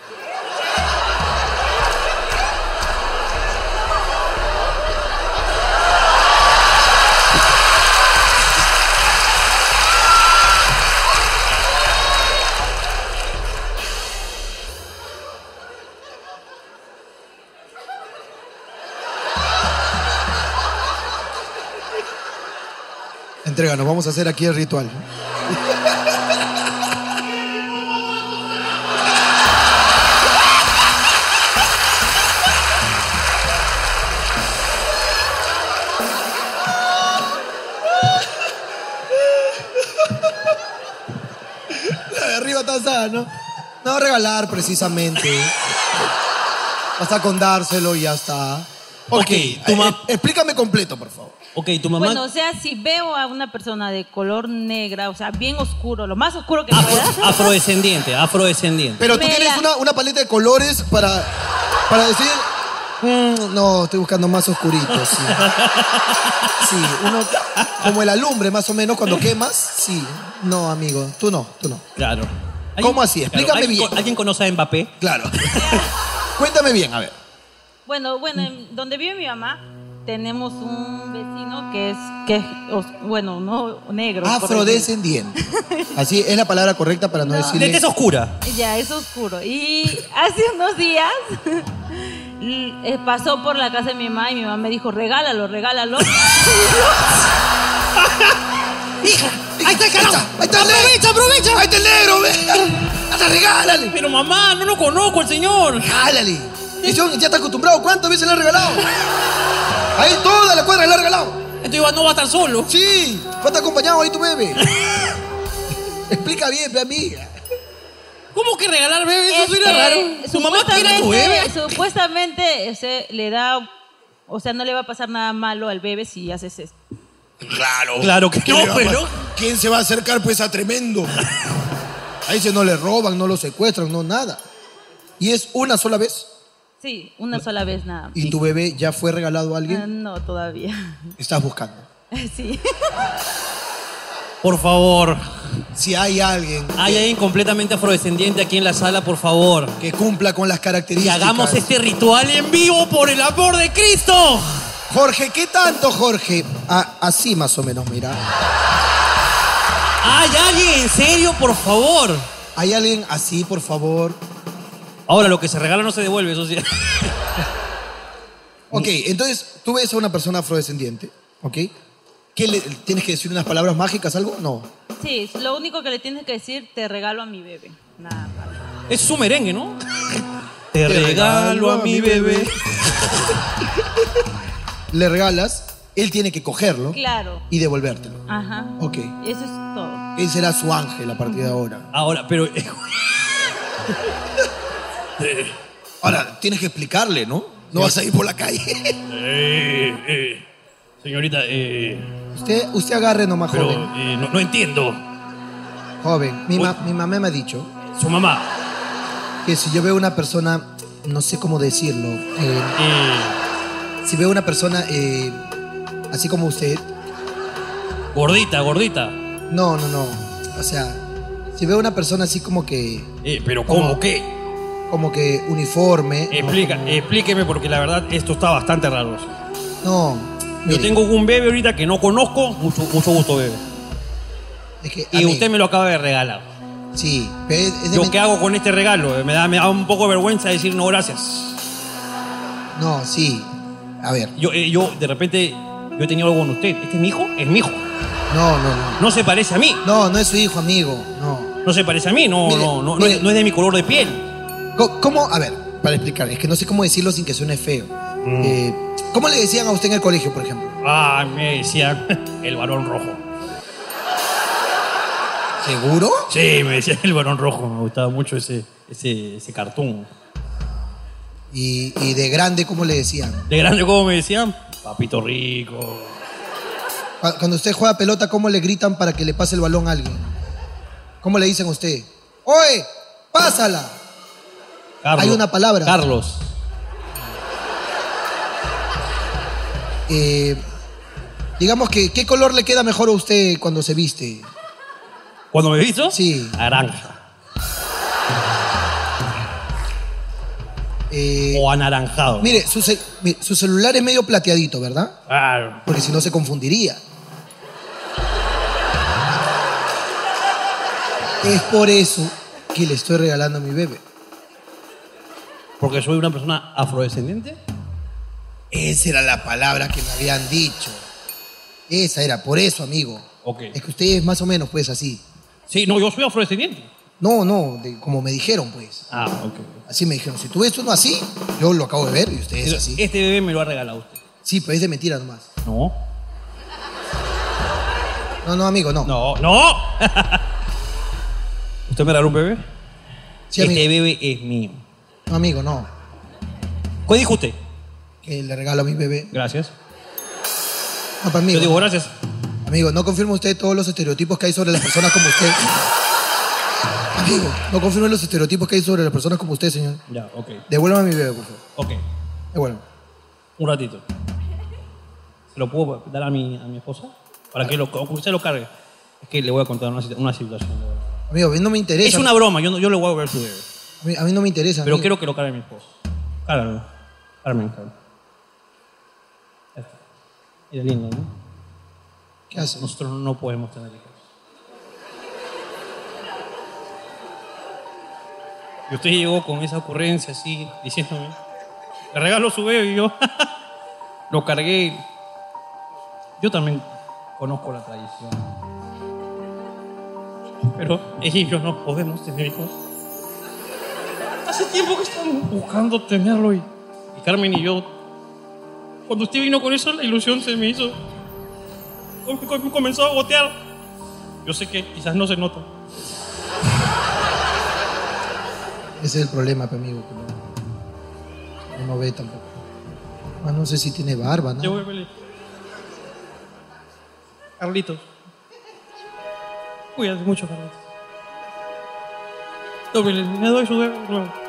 Entréganos. Vamos a hacer aquí el ritual. Arriba está asada, ¿no? No regalar precisamente. Basta con dárselo y ya está. Ok, tu eh, ma- explícame completo, por favor. Ok, tu mamá... Bueno, o sea, si veo a una persona de color negra, o sea, bien oscuro, lo más oscuro que Afro- pueda, afrodescendiente, afrodescendiente. Pero tú Me tienes la- una, una paleta de colores para, para decir. "Mm, no, estoy buscando más oscuritos. Sí. <laughs> Sí, uno. Como el alumbre, más o menos, cuando quemas. Sí. No, amigo. Tú no, tú no. Claro. ¿Cómo así? Explícame ¿alguien bien. co- ¿Alguien conoce a Mbappé? Claro. <laughs> Cuéntame bien, a ver. Bueno, bueno, en donde vive mi mamá tenemos un vecino que es, que es bueno, no negro. Afrodescendiente. Así es la palabra correcta para no, De decirle. tez oscura. decirlo. Ya, es oscuro. Y hace unos días <laughs> eh, pasó por la casa de mi mamá y mi mamá me dijo, regálalo, regálalo. <laughs> ¡Hija! ¡Ahí está el carajo! Ahí está el negro. ¡Aprovecha, aprovecha! ¡Ahí está el negro, regálale! Pero mamá, no lo conozco al señor. ¡Regálale! Y yo ya está acostumbrado. ¿Cuántas veces le ha regalado? Ahí toda la cuadra le ha regalado. Entonces Iván no va a estar solo. Sí, va a estar acompañado ahí tu bebé. Explica bien, mi amiga. ¿Cómo que regalar bebé? Eso Es suena que raro. ¿Tu mamá quiere a tu bebé? Supuestamente, sea, le da, o sea, no le va a pasar nada malo al bebé si haces esto. Claro. Claro que ¿Qué no, pero- pasar? ¿Quién se va a acercar pues a tremendo? Ahí se no le roban, no lo secuestran, no nada. ¿Y es una sola vez? Sí, una sola vez nada. ¿Y tu bebé ya fue regalado a Ah, alguien? No, todavía. Estás buscando. <laughs> Sí. Por favor. Si hay alguien Hay alguien completamente afrodescendiente aquí en la sala, por favor. que cumpla con las Y características. hagamos este ritual en vivo por el amor de Cristo. Jorge, ¿qué tanto, Jorge? Ah, así más o menos, mira. ¿Hay alguien en serio, por favor? ¿Hay alguien así, por favor? Ahora, lo que se regala no se devuelve, eso sí. <laughs> Ok, entonces tú ves a una persona afrodescendiente, ¿ok? ¿Qué le, ¿Tienes que decir unas palabras mágicas, algo? No. Sí, lo único que le tienes que decir, te regalo a mi bebé. Nada más. Es su merengue, ¿no? <laughs> Te regalo a mi bebé. <laughs> Le regalas, él tiene que cogerlo Claro. y devolvértelo. Ajá. Ok. Eso es todo. Él será su ángel a partir de ahora. Ahora, pero. <laughs> Ahora, tienes que explicarle, ¿no? No vas a ir por la calle. <laughs> Eh, eh, señorita, eh, Usted, usted agarre nomás, pero joven. eh, no, no entiendo. Joven, mi, ma- mi mamá me ha dicho Su mamá. que si yo veo una persona, no sé cómo decirlo, eh, eh, si veo una persona eh, así como usted, gordita, gordita. no, no, no. O sea, si veo una persona así como que, Eh, pero ¿cómo? ¿Qué? Como que uniforme. Explica, explíqueme porque la verdad esto está bastante raro. No, Yo tengo un bebé ahorita que no conozco. Mucho, mucho gusto, bebé. es que, Y usted me lo acaba de regalar. Sí, es, ¿Yo qué hago con este regalo? Me da, me da un poco de vergüenza decir no gracias. No, sí. A ver, Yo, eh, yo de repente, yo he tenido algo con usted. ¿Este es mi hijo? Es mi hijo. no, no, no. No se parece a mí. No, no es su hijo, amigo. No. No se parece a mí. No, Mire, no, no, mire. no es de mi color de piel. ¿Cómo? A ver, para explicar, es que no sé cómo decirlo sin que suene feo. Mm. Eh, ¿Cómo le decían a usted en el colegio, por ejemplo? Ah, me decían <laughs> el varón rojo. ¿Seguro? Sí, me decían el varón rojo. Me gustaba mucho ese, ese, ese cartoon. Y, y de grande, ¿cómo le decían? De grande, ¿cómo me decían? Papito rico. Cu- Cuando usted juega pelota, ¿cómo le gritan para que le pase el balón a alguien? ¿Cómo le dicen a usted? ¡Oye! ¡Pásala! Carlos. Hay una palabra. Carlos. Eh, digamos que, ¿qué color le queda mejor a usted cuando se viste? ¿Cuándo me visto? Sí. Naranja. Eh, O anaranjado. mire, su, ce- su celular es medio plateadito, ¿verdad? Claro. Porque si no se confundiría. Es por eso que le estoy regalando a mi bebé. Porque soy una persona afrodescendiente. Esa era la palabra que me habían dicho. Esa era, por eso, amigo. Ok. Es que usted es más o menos, pues, así. Sí, no, yo soy afrodescendiente. No, no, de- como me dijeron, pues. Ah, ok. Así me dijeron. Si tú ves uno así, yo lo acabo de ver y usted es así. Este bebé me lo ha regalado usted. Sí, pero es de mentira nomás. No. No, no, amigo, no. No, no. <laughs> ¿Usted me regaló un bebé? Sí, este amigo. bebé es mío. No, amigo, no. ¿Qué dijo usted? Que le regalo a mi bebé. Gracias. No, para amigo. Yo digo gracias. Amigo, ¿no confirma usted todos los estereotipos que hay sobre las personas como usted? Amigo, ¿no confirma los estereotipos que hay sobre las personas como usted, señor? Ya, ok. Devuélvame a mi bebé, por favor. Ok. Devuélvame. Un ratito. ¿Se lo puedo dar a mi, a mi esposa? Para que, lo, usted lo cargue. Es que le voy a contar una, una situación. de verdad. Amigo, mí no me interesa. Es una broma, yo, no, yo le voy a ver su bebé. A mí, a mí no me interesa. Pero quiero que lo cargue mi esposa. Cárgalo. Carmen, está. Era lindo, ¿no? ¿Qué hace? Nosotros no podemos tener hijos. Y usted llegó con esa ocurrencia así, diciéndome, le regalo su bebé y yo <laughs> lo cargué. Yo también conozco la tradición. Pero yo no podemos tener hijos. Hace tiempo que estamos buscando tenerlo y, y Carmen y yo, cuando usted vino con eso, la ilusión se me hizo Com- com- comenzó a gotear. Yo sé que quizás no se nota. Ese es el problema, amigo. que no, no ve tampoco. Ah, no sé si tiene barba, ¿no? Yo voy a pelear. Carlitos. Cuídate mucho, Carlitos. Tómele, le doy su nuevo.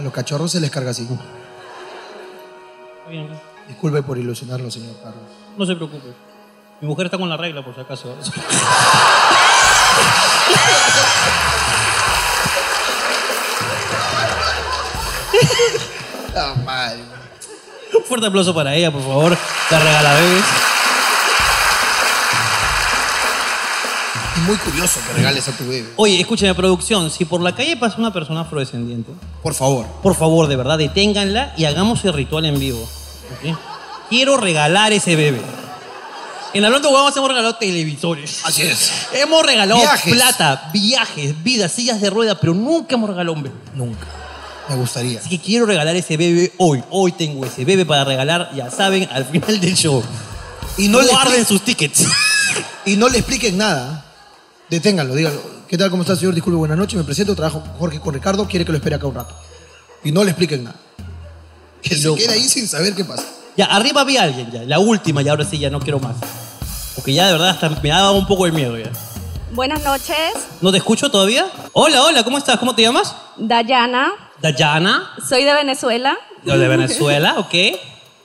A los cachorros se les carga así. Disculpe por ilusionarlo, señor Carlos. No se preocupe. Mi mujer está con la regla, por si acaso. <laughs> no, mal. Un fuerte aplauso para ella, por favor. La regalabés. Muy curioso que regales a tu bebé. Oye, escúchame, producción. Si por la calle pasa una persona afrodescendiente, Por favor. por favor, de verdad, deténganla y hagamos el ritual en vivo. ¿ok? Quiero regalar ese bebé. En Hablando Guamos hemos regalado televisores. Así es. Hemos regalado Viajes. plata, viajes, vidas, sillas de rueda, pero nunca hemos regalado un bebé. Nunca. Me gustaría. Así que quiero regalar ese bebé hoy. Hoy tengo ese bebé para regalar, ya saben, al final del show. Y no, le Guarden sus tickets. <laughs> y no le expliquen nada. Deténganlo, díganlo. ¿Qué tal? ¿Cómo está, señor? Disculpe, buenas noches. Me presento, trabajo con Jorge con Ricardo. Quiere que lo espere acá un rato. Y no le expliquen nada. Que se quede ahí sin saber qué pasa. Ya, arriba había alguien ya, la última, y ahora sí ya no quiero más. Porque ya de verdad hasta me ha dado un poco de miedo ya. Buenas noches, ¿No te escucho todavía? Hola, hola, ¿cómo estás? ¿Cómo te llamas? Dayana. Dayana, Soy de Venezuela. de Venezuela, ok.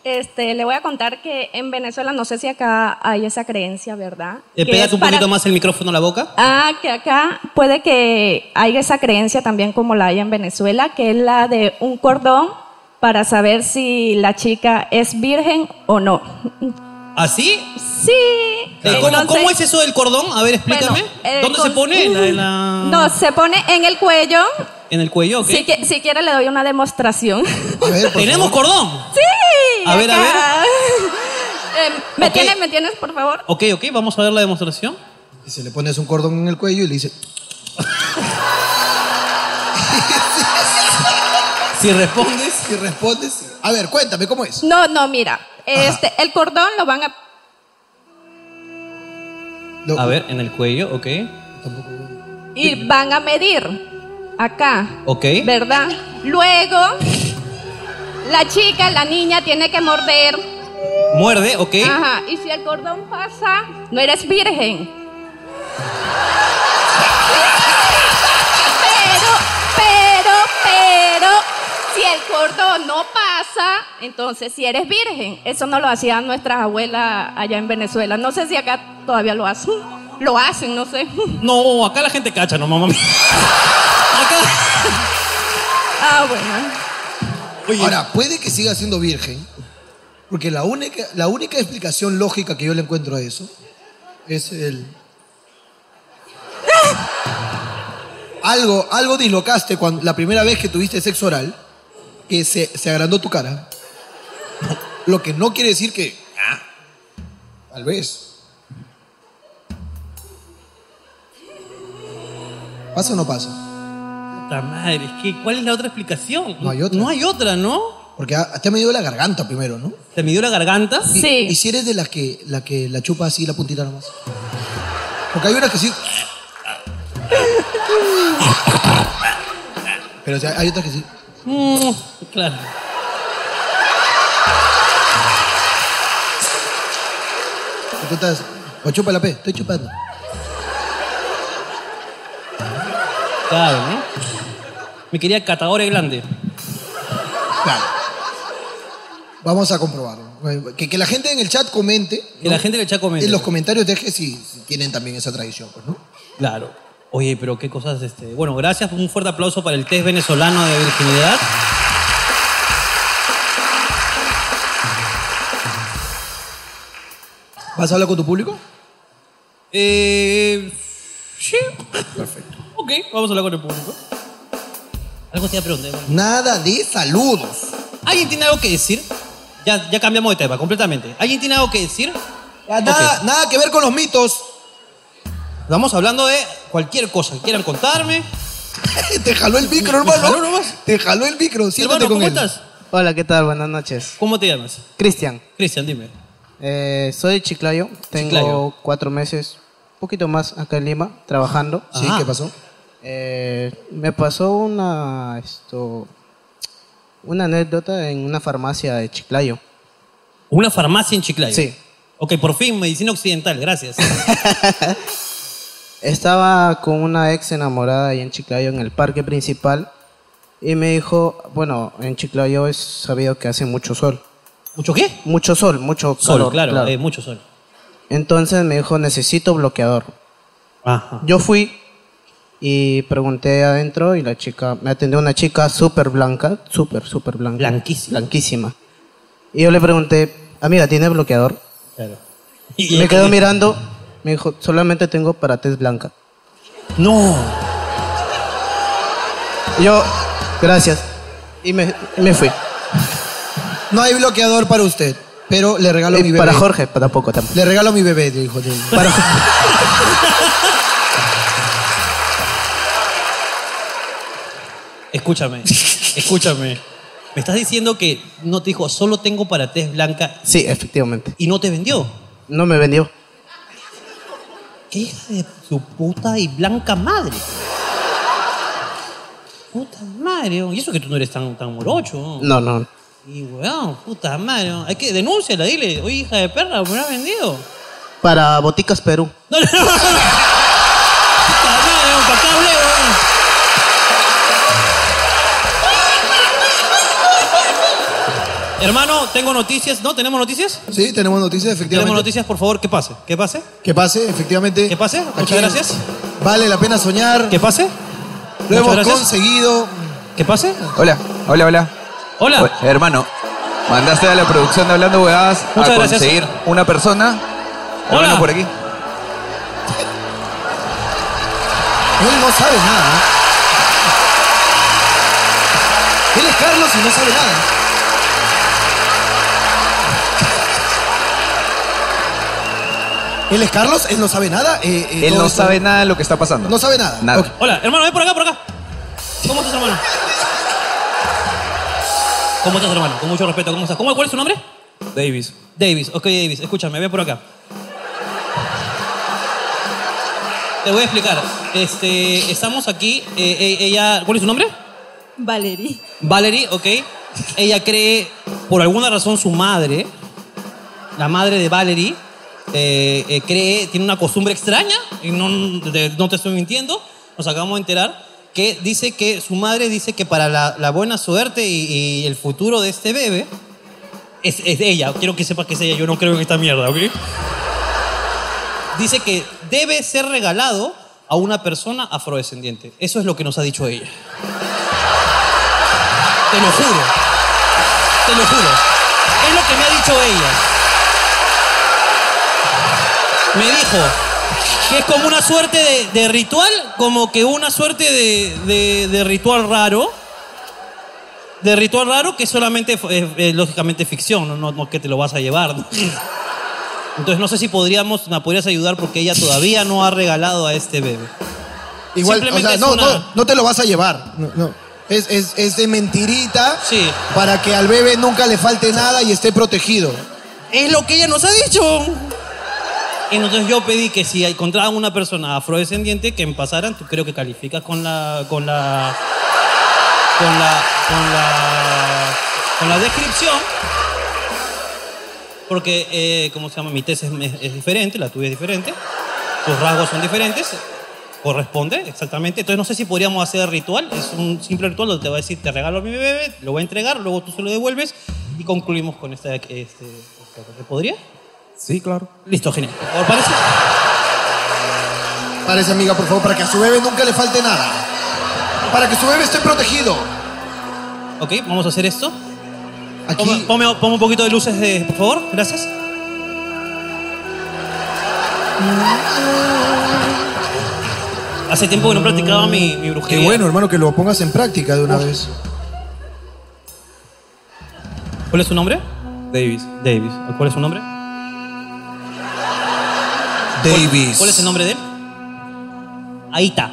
Este, le voy a contar que en Venezuela, no sé si acá hay esa creencia, ¿verdad? Eh, pégate un para- poquito más el micrófono a la boca. Ah, que acá puede que haya esa creencia también como la hay en Venezuela, que es la de un cordón para saber si la chica es virgen o no. ¿Así? Sí. ¿cómo, entonces- cómo es eso del cordón? A ver, explícame. Bueno, ¿Dónde se pone? ¿En la, en la- No, se pone en el cuello. ¿En el cuello? ok. Si, que- si quiere le doy una demostración. A ver, ¿Tenemos favor. cordón? Sí. A ver, a acá. <laughs> Eh, ¿Me tienes, me tienes, por favor? Ok, ok, vamos a ver la demostración. Y se le pones un cordón en el cuello y le dice, <laughs> Si respondes. si respondes, a ver, cuéntame, ¿cómo es? No, no, mira. Este, el cordón lo van a No, A ver, en el cuello, ok. tampoco. y van a medir acá, Ok. ¿verdad? Luego la chica, la niña tiene que morder. Muerde, ok. Ajá. Y si el cordón pasa, no eres virgen. Pero, pero, pero, si el cordón no pasa, entonces si eres virgen. Eso no lo hacían nuestras abuelas allá en Venezuela. No sé si acá todavía lo hacen. Lo hacen, no sé. <laughs> No, acá la gente cacha, no, mamá. <laughs> Acá. Ah, bueno. Oye, Ahora, puede que siga siendo virgen, porque la única, la única explicación lógica que yo le encuentro a eso es el... <laughs> algo, algo dislocaste cuando, la primera vez que tuviste sexo oral, que se, se agrandó tu cara. Lo que no quiere decir que... ah, tal vez. ¿Pasa o no pasa? puta madre, es que, ¿cuál es la otra explicación? No hay otra. No hay otra, ¿no? Porque te ha medido la garganta primero, ¿no? ¿Te midió la garganta? Y, Sí. y si eres de las que la, que la chupa así la puntita nomás. Porque hay unas que sí. Pero o sea, hay otras que sí. Mm, claro. que tú estás. O chupa la P, estoy chupando. Claro, ¿no? Mi querida catadora grande. Claro. Vamos a comprobarlo. Que, que la gente en el chat comente. Que la gente en el chat comente. En los comentarios deje si, si tienen también esa tradición, pues, ¿no? Claro. Oye, pero qué cosas, este. Bueno, gracias. Un fuerte aplauso para el test venezolano de virginidad. ¿Vas a hablar con tu público? Eh. Sí. Perfecto. Ok, vamos a hablar con el público. Algo te iba a preguntar. Nada de saludos. ¿Alguien tiene algo que decir? Ya, ya cambiamos de tema completamente. ¿Alguien tiene algo que decir? Ya, Nada, Ok. nada que ver con los mitos. Estamos hablando de cualquier cosa que quieran contarme. <laughs> Te jaló el micro, hermano. jaló nomás. Te jaló el micro. Siéntate Hermano, con ¿cómo él. estás? Hola, ¿qué tal? Buenas noches. ¿Cómo te llamas? Cristian, Cristian, dime. eh, soy de Chiclayo. Tengo Chiclayo. cuatro meses, un poquito más acá en Lima, trabajando. Sí, Ajá. ¿qué pasó? Eh, me pasó una, esto, una anécdota en una farmacia de Chiclayo. Una farmacia en Chiclayo. Sí. Ok, por fin, medicina occidental, gracias. <laughs> Estaba con una ex enamorada ahí en Chiclayo, en el parque principal, y me dijo, bueno, en Chiclayo es sabido que hace mucho sol. ¿Mucho qué? Mucho sol, mucho Sol, calor, claro, eh, mucho sol. Entonces me dijo, necesito bloqueador. Ajá. Yo fui Y pregunté adentro y la chica, me atendió una chica súper blanca, súper, súper blanca. Blanquísima. Blanquísima. Y yo le pregunté, amiga, ¿tiene bloqueador? Claro. Y me quedó mirando, me dijo, solamente tengo para tez blanca. No. Yo, gracias. Y me, me fui. No hay bloqueador para usted, pero le regalo Y mi bebé. para Jorge, para tampoco tampoco. Le regalo mi bebé, dijo. Para, <laughs> <laughs> Escúchame, escúchame. Me estás diciendo que no te dijo, solo tengo para tez blanca sí, efectivamente. y no te vendió. No me vendió. ¿Qué hija de su puta y blanca madre? Puta madre, y eso que tú no eres tan, tan morocho. No, no. Y weón, puta madre, hay que denúnciala, dile, oye hija de perra, me la has vendido. Para Boticas Perú. No, no, no. Hermano, tengo noticias, ¿no? ¿Tenemos noticias? Sí, tenemos noticias, efectivamente. Tenemos noticias, por favor, que pase. ¿Qué pase? Que pase, efectivamente. ¿Qué pase? Muchas Aquí gracias. Vale la pena soñar. ¿Qué pase? Lo Muchas hemos gracias. conseguido. ¿Qué pase? Hola, hola, hola. Hola. Oye, hermano, mandaste a la producción de Hablando Huevadas Muchas a gracias. conseguir una persona. Hola. Hermano, por aquí. Él no sabe nada. Él es Carlos y no sabe nada. Él es Carlos, él no sabe nada. eh, eh, Él todo no esto- sabe nada de lo que está pasando. No sabe nada. Nada. Ok. Hola, hermano, ven por acá, por acá. ¿Cómo estás, hermano? ¿Cómo estás, hermano? Con mucho respeto, ¿cómo estás? ¿Cómo, ¿Cuál es tu nombre? Davis. Davis, ok, Davis, escúchame, ven por acá. Te voy a explicar. Este, estamos aquí, eh, eh, ella, ¿cuál es su nombre? Valerie. Valerie, ok. Ella cree, por alguna razón, su madre, la madre de Valerie, eh, eh, cree, tiene una costumbre extraña, y no, no te estoy mintiendo, nos acabamos de enterar, que dice que su madre dice que para la, buena suerte y, y el futuro de este bebé, es, es ella. Quiero que sepas que es ella, yo no creo en esta mierda, ¿ok? Dice que debe ser regalado a una persona afrodescendiente. Eso es lo que nos ha dicho ella. Te lo juro. Te lo juro. Es lo que me ha dicho ella. Me dijo que es como una suerte de, de ritual, como que una suerte de, de- de ritual raro. De ritual raro que es solamente, eh, lógicamente, ficción, no, no, no que te lo vas a llevar. ¿no? Entonces no sé si podríamos, me podrías ayudar porque ella todavía no ha regalado a este bebé. Igual, o Simplemente sea, es no, una- no, no te lo vas a llevar. No. Es, es, es de mentirita Sí. para que al bebé nunca le falte nada y esté protegido. Es lo que ella nos ha dicho. Entonces yo pedí que si encontraban una persona afrodescendiente que me pasaran, tú creo que calificas con la con la con la con la descripción. Porque, eh, ¿cómo se llama? Mi tesis es, diferente, la tuya es diferente. Tus rasgos son diferentes. Corresponde, exactamente. Entonces no sé si podríamos hacer ritual. Es un simple ritual donde te va a decir, te regalo a mi bebé, lo voy a entregar, luego tú se lo devuelves y concluimos con esta... Este, ¿Se podría? Sí, claro. Listo, genial. Por favor, parece. Parece, amiga, por favor, para que a su bebé nunca le falte nada. Para que su bebé esté protegido. Ok, vamos a hacer esto. Aquí. Ponme, ponme- ponme un poquito de luces, de, por favor. Gracias. Hace tiempo que no practicaba mi, mi brujería. Qué bueno, hermano, que lo pongas en práctica de una vez. ¿Cuál es su nombre? Davis. Davis. ¿Cuál es su nombre? Davis. ¿Cuál es el nombre de él? Aita.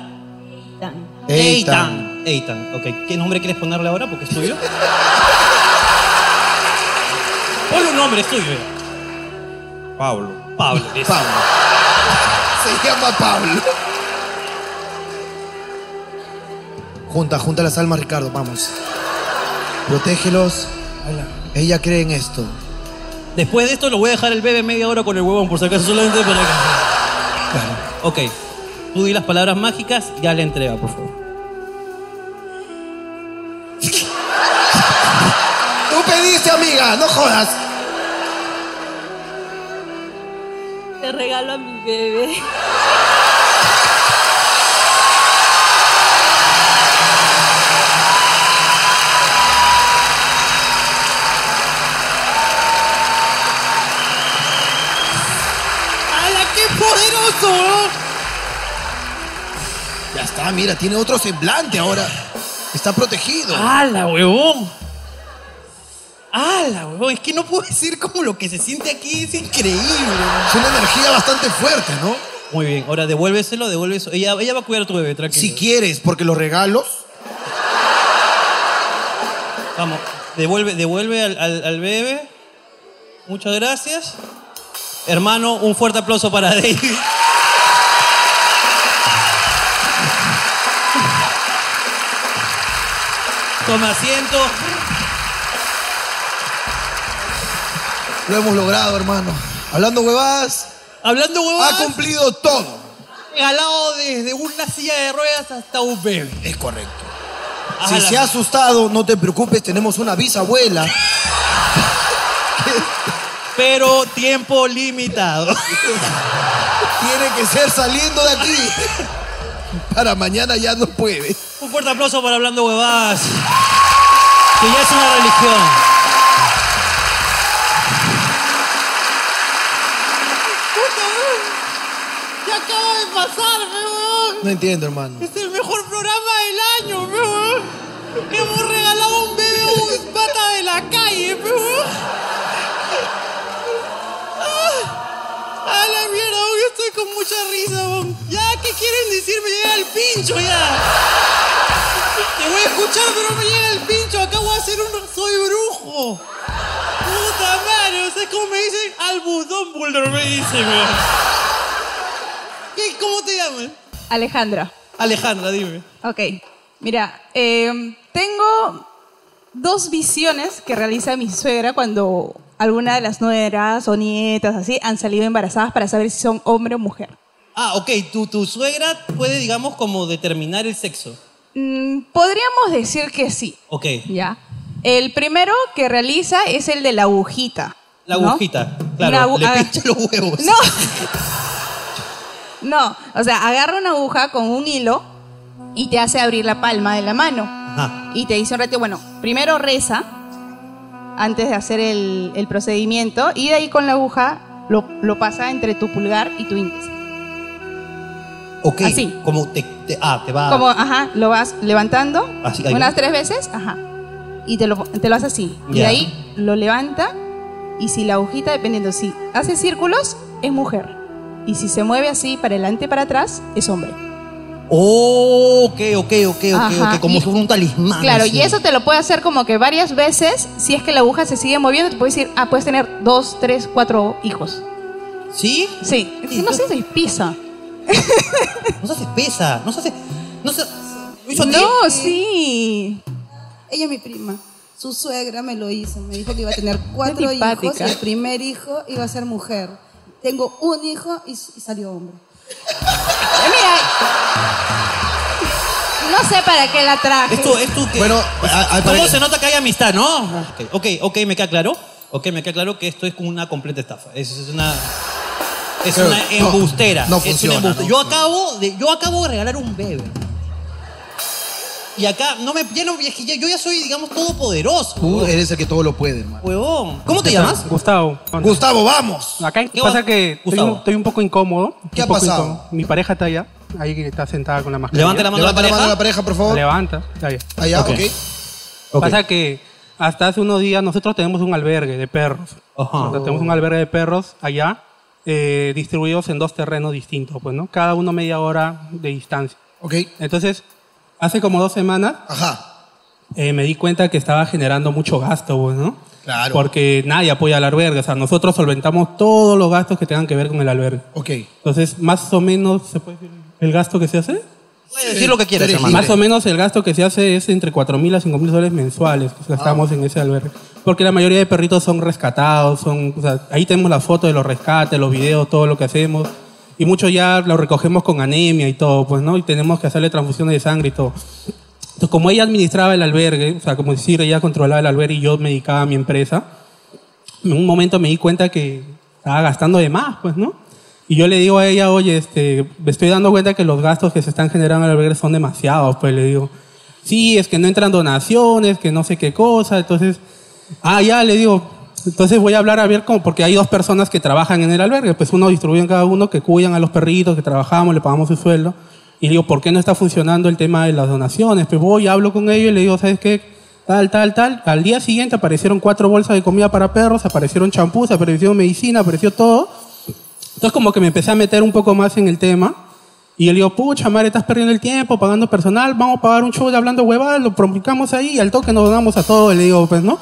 Eitan. Eitan. Ok. ¿Qué nombre quieres ponerle ahora? Porque es tuyo. Ponle un nombre, es tuyo. Pablo. Pablo. <laughs> Pablo. Se llama Pablo. Junta, junta las almas, Ricardo, vamos. Protégelos. Ella cree en esto. Después de esto lo voy a dejar el bebé media hora con el huevón, por si acaso, solamente para que... Ok. Tú di las palabras mágicas y ya le entrega, por favor. Tú pediste, amiga, no jodas. Te regalo a mi bebé. Ya está, mira, tiene otro semblante ahora. Está protegido. ¡Hala, huevón! ¡Hala, huevón! Es que no puedo decir como lo que se siente aquí es increíble. Es una energía bastante fuerte, ¿no? Muy bien, ahora devuélveselo, devuélveselo. Ella, ella va a cuidar a tu bebé, tranquilo. Si quieres, porque los regalos. Vamos, devuelve, devuelve al, al bebé. Muchas gracias. Hermano, un fuerte aplauso para David. Toma asiento. Lo hemos logrado, hermano. Hablando huevadas, Hablando ha huevadas, cumplido todo. regalado desde una silla de ruedas hasta un bebé. Es correcto. Ah, Si se ha asustado, no te preocupes, tenemos una bisabuela. Pero tiempo limitado. <laughs> Tiene que ser saliendo de aquí. Para mañana ya no puede. Un fuerte aplauso para Hablando Huevadas, que ya es una religión. ¿Qué acaba de pasar, weón? No entiendo, hermano. Es el mejor programa del año, weón. Hemos regalado un bebé a un pata de la calle, weón. Hoy estoy con mucha risa, weón. Ya, ¿qué quieren decir? Me llega el pincho, ya. Te voy a escuchar, pero me llega el pincho. Acabo de hacer un... Soy brujo. Puta madre, o sea, como me dicen, Albus Dumbledore me dicen, weón. ¿Qué, ¿Cómo te llamas? Alejandra. Alejandra, dime. Ok. Mira, eh, tengo dos visiones que realiza mi suegra cuando alguna de las nueras o nietas así han salido embarazadas para saber si son hombre o mujer. Ah, ok, tu, tu suegra puede, digamos, como determinar el sexo. Mm, podríamos decir que sí, Ok, ¿ya? El primero que realiza es el de la agujita. la ¿no? agujita, claro, agu- le pincha los huevos. <laughs> No. No, o sea, agarra una aguja con un hilo y te hace abrir la palma de la mano. Ajá. Y te dice un ratito, bueno, primero reza antes de hacer el, el procedimiento y de ahí con la aguja lo, lo pasa entre tu pulgar y tu índice. Ok, Así. como te, te- ah, te va... Como, ajá, lo vas levantando Así, unas va. tres veces, ajá. Y te lo, te lo hace así. Y de ahí lo levanta y si la agujita, dependiendo, si hace círculos, es mujer. Y si se mueve así para adelante y para atrás, es hombre. Oh, ok, ok, ok, ok, Ajá, ok, como y- si fuera un talismán. Claro, así. y eso te lo puede hacer como que varias veces. Si es que la aguja se sigue moviendo, te puedes decir, ah, puedes tener dos, tres, cuatro hijos. ¿Sí? Sí. Sí, no sé si pisa. No se hace pesa, no se hace... No se... ¿Lo hizo? No, sí. Ella es mi prima. Su suegra me lo hizo. Me dijo que iba a tener <laughs> cuatro hijos y el primer hijo iba a ser mujer. Tengo un hijo y, y salió hombre. <laughs> No sé para qué la traje. Esto, esto que... Bueno, a- a- ¿Cómo para- se nota que hay amistad, no? Ok, ok, ok, me queda claro. Ok, me queda claro que esto es como una completa estafa. Es, es una... Es Pero una no, embustera. no Es una funciona, embustera. ¿no? Yo acabo de, yo acabo de regalar un bebé. Y acá, no me, ya no, es que ya- yo ya soy, digamos, todopoderoso. Tú eres el que todo lo puede, hermano. Huevón. ¿Cómo te llamas? Gustavo. Gustavo, vamos. Acá ¿Qué pasa va? que estoy Gustavo. un, estoy un poco incómodo. ¿Qué un ha poco pasado? incómodo. Mi pareja está allá. Ahí que está sentada con la mascarilla. Levanta la mano Levanta la la mano a la pareja. pareja, por favor. Levanta. Ahí. Allá, Ok. ok. Ok. Pasa que hasta hace unos días nosotros tenemos un albergue de perros. Ajá. Tenemos un albergue de perros allá, eh, distribuidos en dos terrenos distintos, pues, ¿no? Cada uno media hora de distancia. Ok. Entonces, hace como dos semanas Ajá. eh, me di cuenta que estaba generando mucho gasto, pues, ¿no? Claro. Porque nadie apoya al albergue. O sea, nosotros solventamos todos los gastos que tengan que ver con el albergue. Ok. Entonces, más o menos, ¿se puede decir el gasto que se hace? Puedes decir lo que quieras, hermano. Más o menos el gasto que se hace es entre 4.000 a 5.000 dólares mensuales que gastamos en ese albergue. Porque la mayoría de perritos son rescatados, son, o sea, ahí tenemos la foto de los rescates, los videos, todo lo que hacemos. Y muchos ya lo recogemos con anemia y todo, pues, ¿no? Y tenemos que hacerle transfusiones de sangre y todo. Entonces, como ella administraba el albergue, o sea, como decir, ella controlaba el albergue y yo me dedicaba a mi empresa, en un momento me di cuenta que estaba gastando de más, pues, ¿no? Y yo le digo a ella, oye, este, me estoy dando cuenta que los gastos que se están generando en el albergue son demasiados, pues le digo, sí, es que no entran donaciones, que no sé qué cosa, entonces, ah, ya, le digo, entonces voy a hablar a ver cómo, porque hay dos personas que trabajan en el albergue, pues uno distribuye en cada uno, que cuidan a los perritos, que trabajamos, le pagamos su sueldo, Y le digo, ¿por qué no está funcionando el tema de las donaciones? Pues voy, hablo con ellos y le digo, ¿sabes qué? Tal, tal, tal. Al día siguiente aparecieron cuatro bolsas de comida para perros, aparecieron champús, apareció medicina, apareció todo. Entonces como que me empecé a meter un poco más en el tema. Y yo le digo, pucha, madre, estás perdiendo el tiempo pagando personal, vamos a pagar un show de hablando huevadas, lo publicamos ahí y al toque nos donamos a todo. Le digo, pues, ¿no?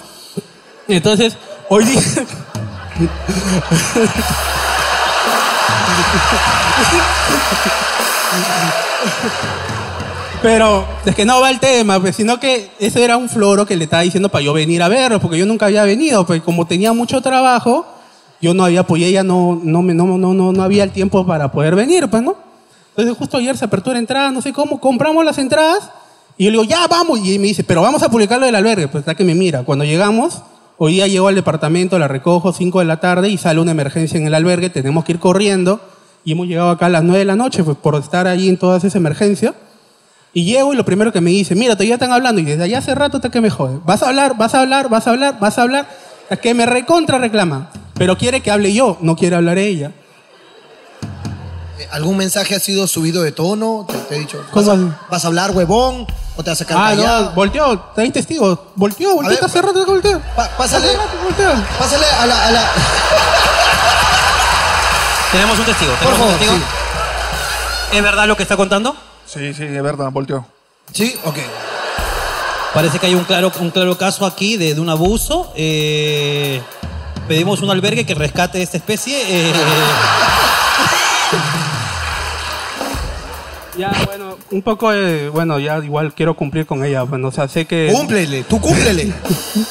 Entonces, hoy día... <laughs> Pero es que no va el tema, pues, sino que ese era un floro que le estaba diciendo para yo venir a verlo, porque yo nunca había venido, pues como tenía mucho trabajo, yo no había, pues ella no, no, no, no, no, había el tiempo para poder venir, pues, ¿no? Entonces justo ayer se apertura entrada, no sé cómo, compramos las entradas, y yo le digo, ya vamos, y me dice, pero vamos a publicarlo del albergue, pues está que me mira. Cuando llegamos, hoy día llego al departamento, la recojo 5 de la tarde y sale una emergencia en el albergue, tenemos que ir corriendo, y hemos llegado acá a las 9 de la noche, pues por estar ahí en todas esas emergencias. Y llego y lo primero que me dice, mira, todavía están hablando y desde allá hace rato está que me jode. Vas a hablar, vas a hablar, vas a hablar, vas a hablar. Es que me recontra reclama. Pero quiere que hable yo, no quiere hablar ella. Eh, ¿Algún mensaje ha sido subido de tono? ¿Te, te he dicho? ¿Vas a, vas a hablar, huevón? ¿O te vas a sacar Ah, callado? no, volteó, hay testigos. Volteó, volteó, ver, hace rato volteó. Pásale, volteó. pásale a la... a la- <laughs> Tenemos un testigo. Por Tenemos un testigo. ¿Es verdad lo que está contando? Sí, sí, es verdad, volteó. ¿Sí? Ok. Parece que hay un claro, un claro caso aquí de, de un abuso. Eh, pedimos un albergue que rescate esta especie. eh, <laughs> Ya, bueno, un poco de, bueno, ya igual quiero cumplir con ella. Bueno, o sea, sé que... Cúmplele, tú cúmplele.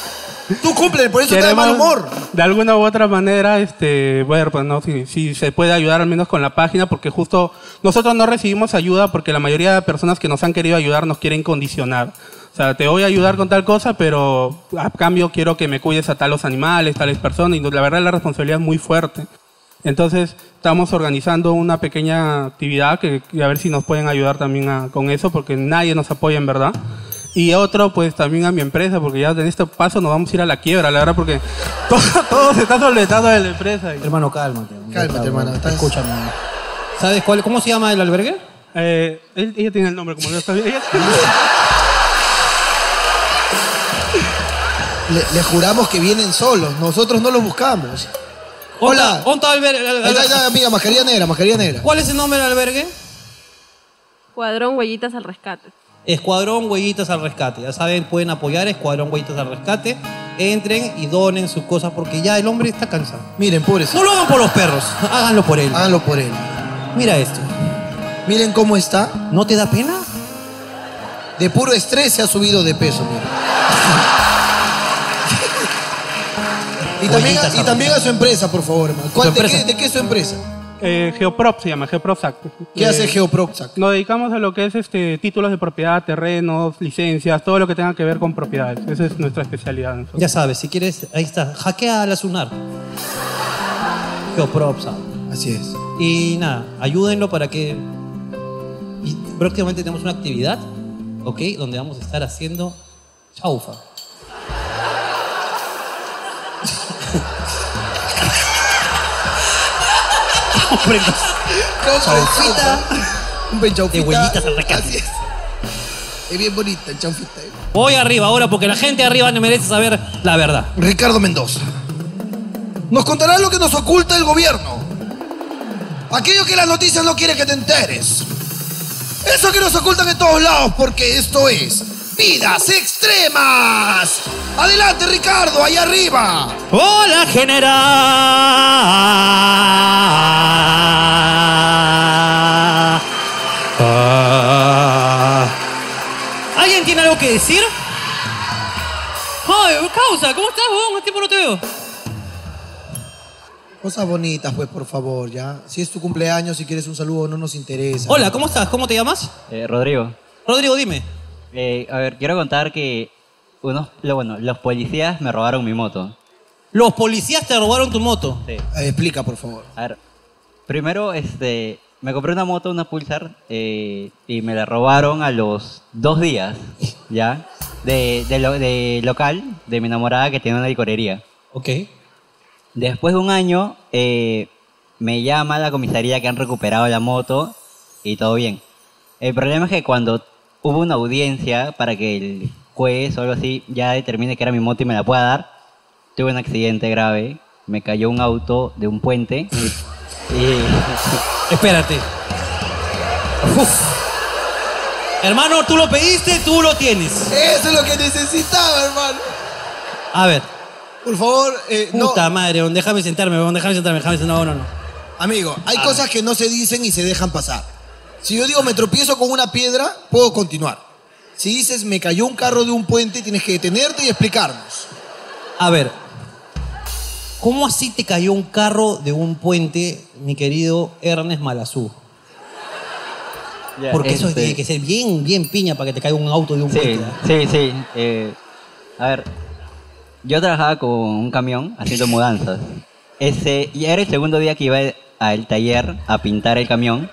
<laughs> tú cúmplele, por eso está de mal humor. De alguna u otra manera, este, bueno, pues no, si, si se puede ayudar al menos con la página, porque justo nosotros no recibimos ayuda porque la mayoría de personas que nos han querido ayudar nos quieren condicionar. O sea, te voy a ayudar con tal cosa, pero a cambio quiero que me cuides a talos animales, tales personas, y la verdad la responsabilidad es muy fuerte. Entonces, estamos organizando una pequeña actividad que, que a ver si nos pueden ayudar también a- con eso, porque nadie nos apoya en verdad. Y otro, pues también a mi empresa, porque ya en este paso nos vamos a ir a la quiebra, la verdad, porque <laughs> todo, todo se está solventando de la empresa. Hermano, cálmate. Cálmate, hermano. estás- Escúchame. ¿Sabes cuál, cómo se llama el albergue? Eh, él- ella tiene el nombre, como lo está ella- <laughs> Le, le juramos que vienen solos. Nosotros no los buscamos. Hola. ¿Dónde está el albergue? Amiga, mascarilla negra, mascarilla negra. ¿Cuál es el nombre del albergue? Cuadrón Huellitas al Rescate. Escuadrón Huellitas al Rescate. Ya saben, pueden apoyar Escuadrón Huellitas al Rescate. Entren y donen sus cosas porque ya el hombre está cansado. Miren, pobres. No lo hagan por los perros, háganlo por él. Háganlo por él. Mira esto. Miren cómo está. ¿No te da pena? De puro estrés se ha subido de peso, mira. Y también, a, y también a su empresa, por favor, hermano. ¿Cuál- ¿Su de, qué, de qué es su empresa? Eh, Geoprop se llama, Geoprosac. ¿Qué Eh, hace Geoproxac? Nos dedicamos a lo que es este títulos de propiedad, terrenos, licencias, todo lo que tenga que ver con propiedades. Esa es nuestra especialidad. nosotros. Ya sabes, si quieres, ahí está. Hackea a la Sunar. Geopropsa. Así es. Y nada, ayúdenlo para que. Y próximamente tenemos una actividad, ¿ok? Donde vamos a estar haciendo chaufa. Chaufita. Un buen chaufita. De huellitas al rescate. Es. Es bien bonita el chaufita. ¿eh? Voy arriba ahora porque la gente arriba no merece saber la verdad. Ricardo Mendoza. Nos contará lo que nos oculta el gobierno. Aquello que las noticias no quieren que te enteres. Eso que nos ocultan en todos lados porque esto es Vidas Extremas. Adelante Ricardo, ahí arriba. Hola general. Ah. ¿Alguien tiene algo que decir? Ay, causa, ¿cómo estás, vos? ¿Qué tiempo no te veo? Cosas bonitas, pues, por favor, ya. Si es tu cumpleaños, si quieres un saludo, no nos interesa. Hola, ¿cómo estás? ¿Cómo te llamas? Eh, Rodrigo. Rodrigo, dime. Eh, a ver, quiero contar que unos, lo, bueno, los policías me robaron mi moto. Los policías te robaron tu moto. Sí. explica, por favor. A ver, primero, este, me compré una moto, una Pulsar, eh, y me la robaron a los dos días, <laughs> ¿ya? De, de, lo- de local, de mi enamorada que tiene una licorería. Ok. Después de un año, eh, me llama la comisaría que han recuperado la moto y todo bien. El problema es que cuando hubo una audiencia para que el juez o algo así ya determine que era mi moto y me la pueda dar, tuve un accidente grave, me cayó un auto de un puente <laughs> y... Espérate. Uf. Hermano, tú lo pediste, tú lo tienes. Eso es lo que necesitaba, hermano. A ver. Por favor, eh, no. Puta madre, weón, déjame sentarme, déjame sentarme, déjame sentarme. No, no, no. Amigo, hay Ah. cosas que no se dicen y se dejan pasar. Si yo digo me tropiezo con una piedra, puedo continuar. Si dices me cayó un carro de un puente, tienes que detenerte y explicarnos. A ver. ¿Cómo así te cayó un carro de un puente, mi querido Ernest Malazú? Porque eso este, tiene que ser bien, bien piña para que te caiga un auto de un Sí, puente. ¿ah? sí, sí. eh, a ver, yo trabajaba con un camión haciendo mudanzas. Ese, y era el segundo día que iba al taller a pintar el camión.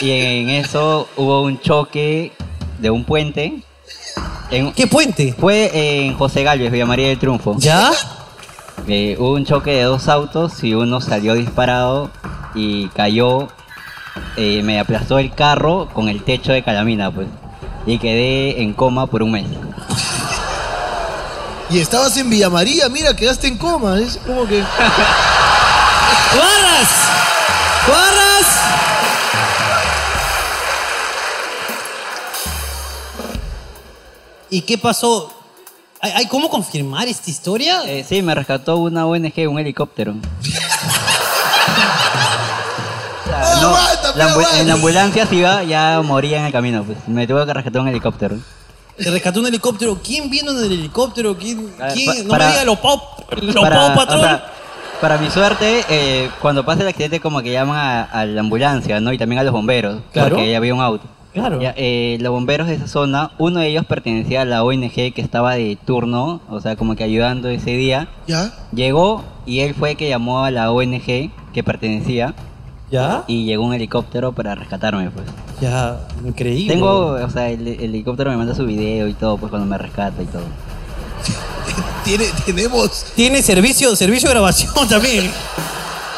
Y en eso hubo un choque de un puente. ¿Qué puente? Fue en José Galvez, Villa María del Triunfo. ¿Ya? Eh, hubo un choque de dos autos y uno salió disparado y cayó. eh, me aplastó el carro con el techo de calamina, pues. Y quedé en coma por un mes. Y estabas en Villa María, mira, quedaste en coma. Es como que. <laughs> ¡Barras! ¡Barras! ¿Y qué pasó? ¿Hay, cómo confirmar esta historia? Eh, sí, me rescató una ONG, un helicóptero. <laughs> O sea, no, la ambu- en la ambulancia si iba, ya moría en el camino. Pues. Me tuve que rescatar un helicóptero. Te rescató un helicóptero. ¿Quién vino en el helicóptero? ¿Quién? Ah, quién? pa- no para- me diga los Pau, los para, Pau o Patrol. sea, para mi suerte, eh, cuando pasa el accidente como que llaman a, a la ambulancia, ¿no? Y también a los bomberos. Claro. Porque ya había un auto. Claro. Ya, eh, los bomberos de esa zona, uno de ellos pertenecía a la ONG que estaba de turno, o sea, como que ayudando ese día. ¿Ya? Llegó y él fue el que llamó a la ONG que pertenecía. ¿Ya? Y llegó un helicóptero para rescatarme, pues. Ya, increíble. Tengo, o sea, el, el helicóptero me manda su video y todo, pues cuando me rescata y todo. <laughs> Tiene, tenemos. Tiene servicio, servicio de grabación también.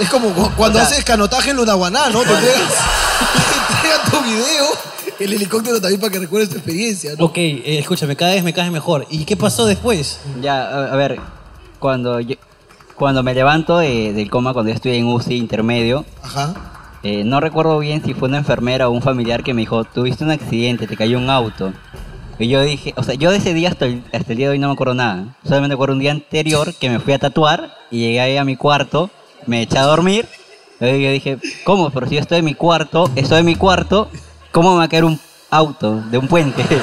Es como cu- cuando O sea- haces canotaje en Lunaguaná, ¿no? <laughs> <laughs> Te entregan tu video, el helicóptero también para que recuerdes tu experiencia, ¿no? Ok, eh, escúchame, cada vez me caes mejor. ¿Y qué pasó después? Ya, a, a ver, cuando yo- cuando me levanto de- del coma, cuando yo estoy en UCI intermedio, Ajá. eh, no recuerdo bien si fue una enfermera o un familiar que me dijo, tuviste un accidente, te cayó un auto. Y yo dije, o sea, yo de ese día hasta el, hasta el día de hoy no me acuerdo nada. Solamente me acuerdo un día anterior que me fui a tatuar y llegué ahí a mi cuarto, me eché a dormir. Y yo dije, ¿cómo? Pero si yo estoy en mi cuarto, estoy en mi cuarto, ¿cómo me va a caer un auto de un puente? <laughs>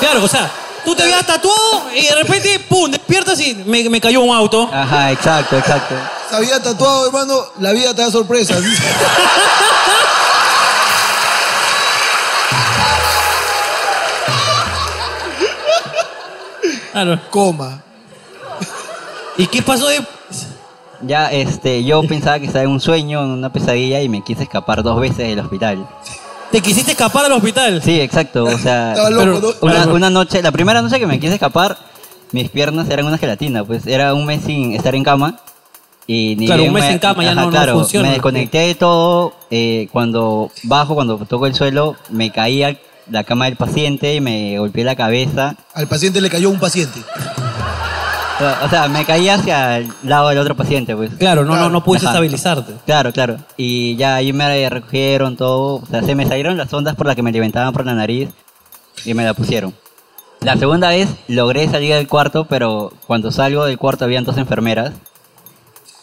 Claro, o sea, tú te habías tatuado y de repente, pum, despiertas y me, me cayó un auto. Ajá, exacto, exacto. Se había tatuado, hermano, la vida te da sorpresas. <laughs> Claro. Coma. ¿Y qué pasó de...? Ya, este, yo pensaba que estaba en un sueño, en una pesadilla y me quise escapar dos veces del hospital. ¿Te quisiste escapar del hospital? Sí, exacto, o sea, <laughs> Estaba loco, ¿no? una, una noche, la primera noche que me quise escapar, mis piernas eran una gelatina, pues era un mes sin estar en cama. Y ni Claro, bien un mes me- en cama ya ajá, no- no funciona. Me desconecté de todo, eh, cuando bajo, cuando toco el suelo, me caía la cama del paciente y me golpeé la cabeza. Al paciente le cayó un paciente. O sea, me caí hacia el lado del otro paciente, pues. Claro, no, no, no pudiste Ajá. estabilizarte. Claro, claro. Y ya ahí me recogieron todo. O sea, se me salieron las ondas por las que me levantaban por la nariz y me la pusieron. La segunda vez logré salir del cuarto, pero cuando salgo del cuarto habían dos enfermeras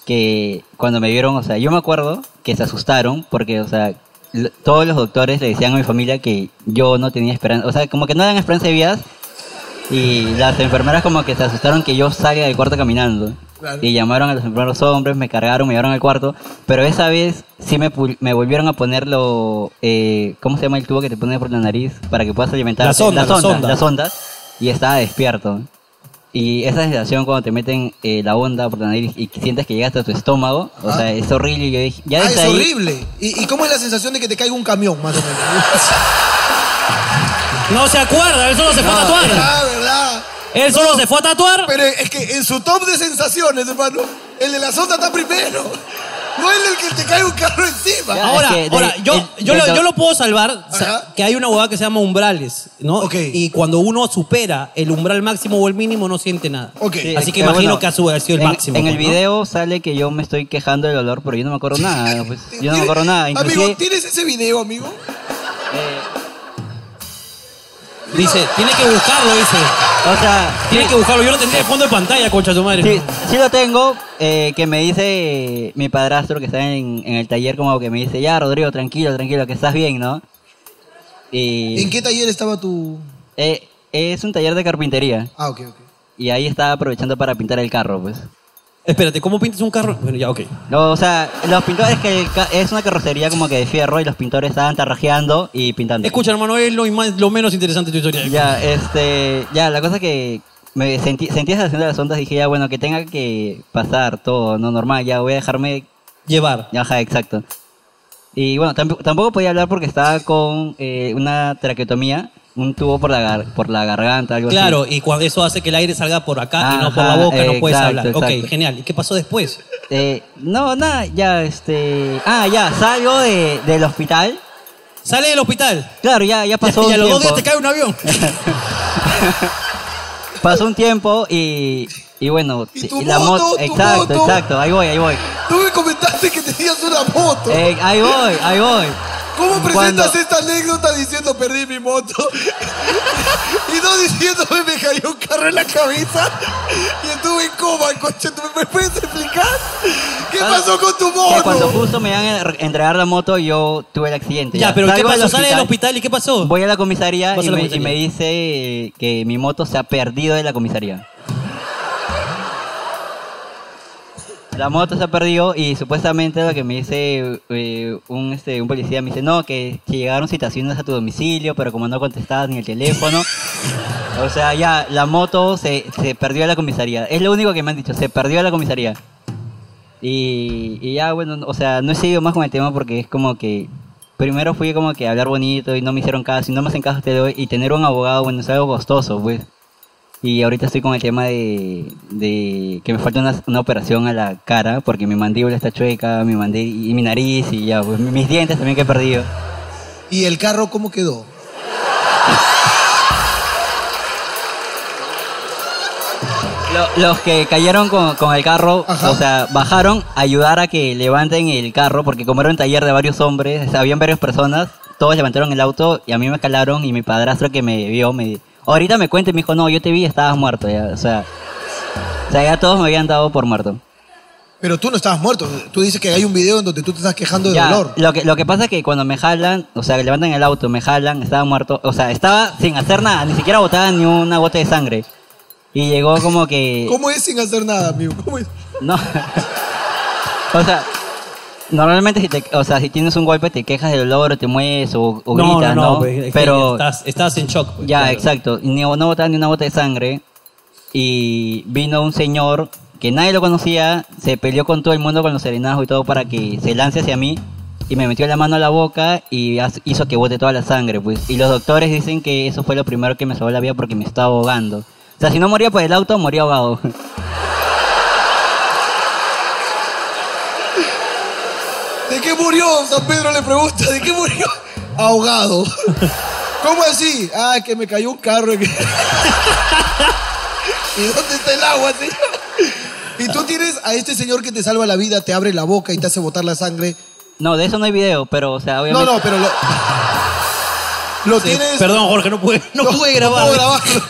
que cuando me vieron, o sea, yo me acuerdo que se asustaron porque, o sea, todos los doctores le decían a mi familia que yo no tenía esperanza, o sea, como que no dan esperanza de vidas y las enfermeras como que se asustaron que yo salga del cuarto caminando. Claro. Y llamaron a los enfermeros hombres, me cargaron, me llevaron al cuarto. Pero esa vez sí me, me volvieron a ponerlo, eh, ¿cómo se llama el tubo que te pones por la nariz para que puedas alimentar? La sonda, las la ondas, sonda. las ondas. Y estaba despierto. Y esa sensación cuando te meten eh, la onda por la nariz y sientes que llega hasta tu estómago, o Ah. sea, es horrible. Y yo dije, ya ah, es ahí- horrible. ¿Y, y cómo es la sensación de que te caiga un camión, más o menos? <laughs> No se acuerda, él solo se a tatuar. Ah, ¿verdad? Él solo se fue a tatuar. Pero es que en su top de sensaciones, hermano, el de la sonda está primero. Duele el que te cae un carro encima. Ahora, ahora yo, yo, lo, yo lo puedo salvar, sa- que hay una huevada que se llama umbrales, ¿no? Y cuando uno supera el umbral máximo o el mínimo no siente nada. Sí, Así que eh, imagino bueno, que ha sido ha sido el en, máximo. En el pues, ¿no? video sale que yo me estoy quejando del olor, pero yo no me acuerdo nada. Pues. Yo no me acuerdo nada. Inclusive, Amigo, ¿tienes ese video, amigo? Dice, tiene que buscarlo, dice. O sea, tiene que buscarlo. Yo lo tendría de fondo de pantalla, concha tu madre. Sí, sí lo tengo, eh, que me dice mi padrastro que está en, en el taller, como que me dice, ya, Rodrigo, tranquilo, tranquilo, que estás bien, ¿no? Y, ¿En qué taller estaba tu...? eh, es un taller de carpintería. Ah, ok, ok. Y ahí estaba aprovechando para pintar el carro, pues. Espérate, ¿cómo pintas un carro? Bueno, ya, ok. No, o sea, los pintores que el ca- es una carrocería como que de fierro y los pintores estaban tarrajeando y pintando. Escucha, hermano, es lo, más- lo menos interesante de tu historia. Ya, este, ya, la cosa que me sentí, sentí esa de las ondas, dije ya, bueno, que tenga que pasar todo, no normal, ya voy a dejarme llevar. Ajá, exacto. Y bueno, tamp- tampoco podía hablar porque estaba con eh, una traqueotomía, un tubo por la, gar- por la garganta, algo Claro, así. y cuando eso hace que el aire salga por acá y no por la boca, no puedes exacto, hablar. Ok, exacto. genial. ¿Y qué pasó después? Eh, no, nada, ya, este... Ah, ya, salgo de, del hospital. ¿Sale del hospital? Claro, ya, ya pasó Y un a los dos tiempo. días te cae un avión. <laughs> Pasó un tiempo y... Y bueno, tu y la moto, moto, tu exacto, moto? exacto, ahí voy, ahí voy. Tú me comentaste que tenías una moto. Eh, ahí voy, ahí voy. ¿Cómo presentas Cuando- esta anécdota diciendo perdí mi moto? <laughs> y no diciéndome me cayó un carro en la cabeza y estuve en coma, coche. ¿Tú me puedes explicar? ¿Qué pasó con tu moto? Que cuando justo me iban a entregar la moto, yo tuve el accidente. Ya, pero ¿qué Salgo pasó? ¿Sale del hospital y qué pasó? Voy a la comisaría Vas y a la me, y comisaría. me dice eh, que mi moto se ha perdido de la comisaría. La moto se ha perdido y supuestamente lo que me dice eh, un, este, un policía me dice, no, que, que llegaron citaciones a tu domicilio, pero como no contestabas ni el teléfono, o sea, ya, la moto se, se perdió de la comisaría. Es lo único que me han dicho, se perdió de la comisaría. Y, y ya, bueno, o sea, no he seguido más con el tema porque es como que primero fui como que a hablar bonito y no me hicieron caso y no me hacen caso hasta hoy y tener un abogado, bueno, es algo costoso, pues. Y ahorita estoy con el tema de, de que me falta una, una operación a la cara porque mi mandíbula está chueca, mi mandí y mi nariz y ya, pues mis dientes también que he perdido. ¿Y el carro cómo quedó? Lo- los que cayeron con, con el carro, o sea, bajaron a ayudar a que levanten el carro, porque como era un taller de varios hombres, habían varias personas, todos levantaron el auto y a mí me escalaron y mi padrastro que me vio me ahorita me cuenta y me dijo, no, yo te vi y estabas muerto ya, o sea, o sea, ya todos me habían dado por muerto. Pero tú no estabas muerto. Tú dices que hay un video en donde tú te estás quejando de Ya, dolor. Lo que, lo que pasa es que cuando me jalan, o sea, levantan el auto, me jalan, estaba muerto, o sea, estaba sin hacer nada, ni siquiera botaba ni una gota de sangre. Y llegó como que... <laughs> ¿Cómo es sin hacer nada, amigo? ¿Cómo es? No. <laughs> o sea, normalmente si te, o sea, si tienes un golpe te quejas del dolor, te mueves o, o No, gritas, no, ¿no? no, pues, es Pero estás- estás en shock, pues, ya, claro. exacto. Ni, no botaba ni una gota de sangre y vino un señor que nadie lo conocía, se peleó con todo el mundo con los serenazgos y todo para que se lance hacia mí y me metió la mano a la boca y hizo que bote toda la sangre, pues. Y los doctores dicen que eso fue lo primero que me salvó la vida porque me estaba ahogando. O sea, si no moría por el auto, moría ahogado. <laughs> ¿De qué murió? San Pedro le pregunta, ¿de qué murió? Ahogado. <laughs> ¿Cómo así? Ah, que me cayó un carro. <laughs> ¿Y dónde está el agua, señor? Y tú tienes a este señor que te salva la vida, te abre la boca y te hace botar la sangre. No, de eso no hay video, pero, o sea, No, obviamente... no, pero lo, <laughs> lo Sí, tienes... Perdón, Jorge, no pude, no pude grabar. puedo grabarlo.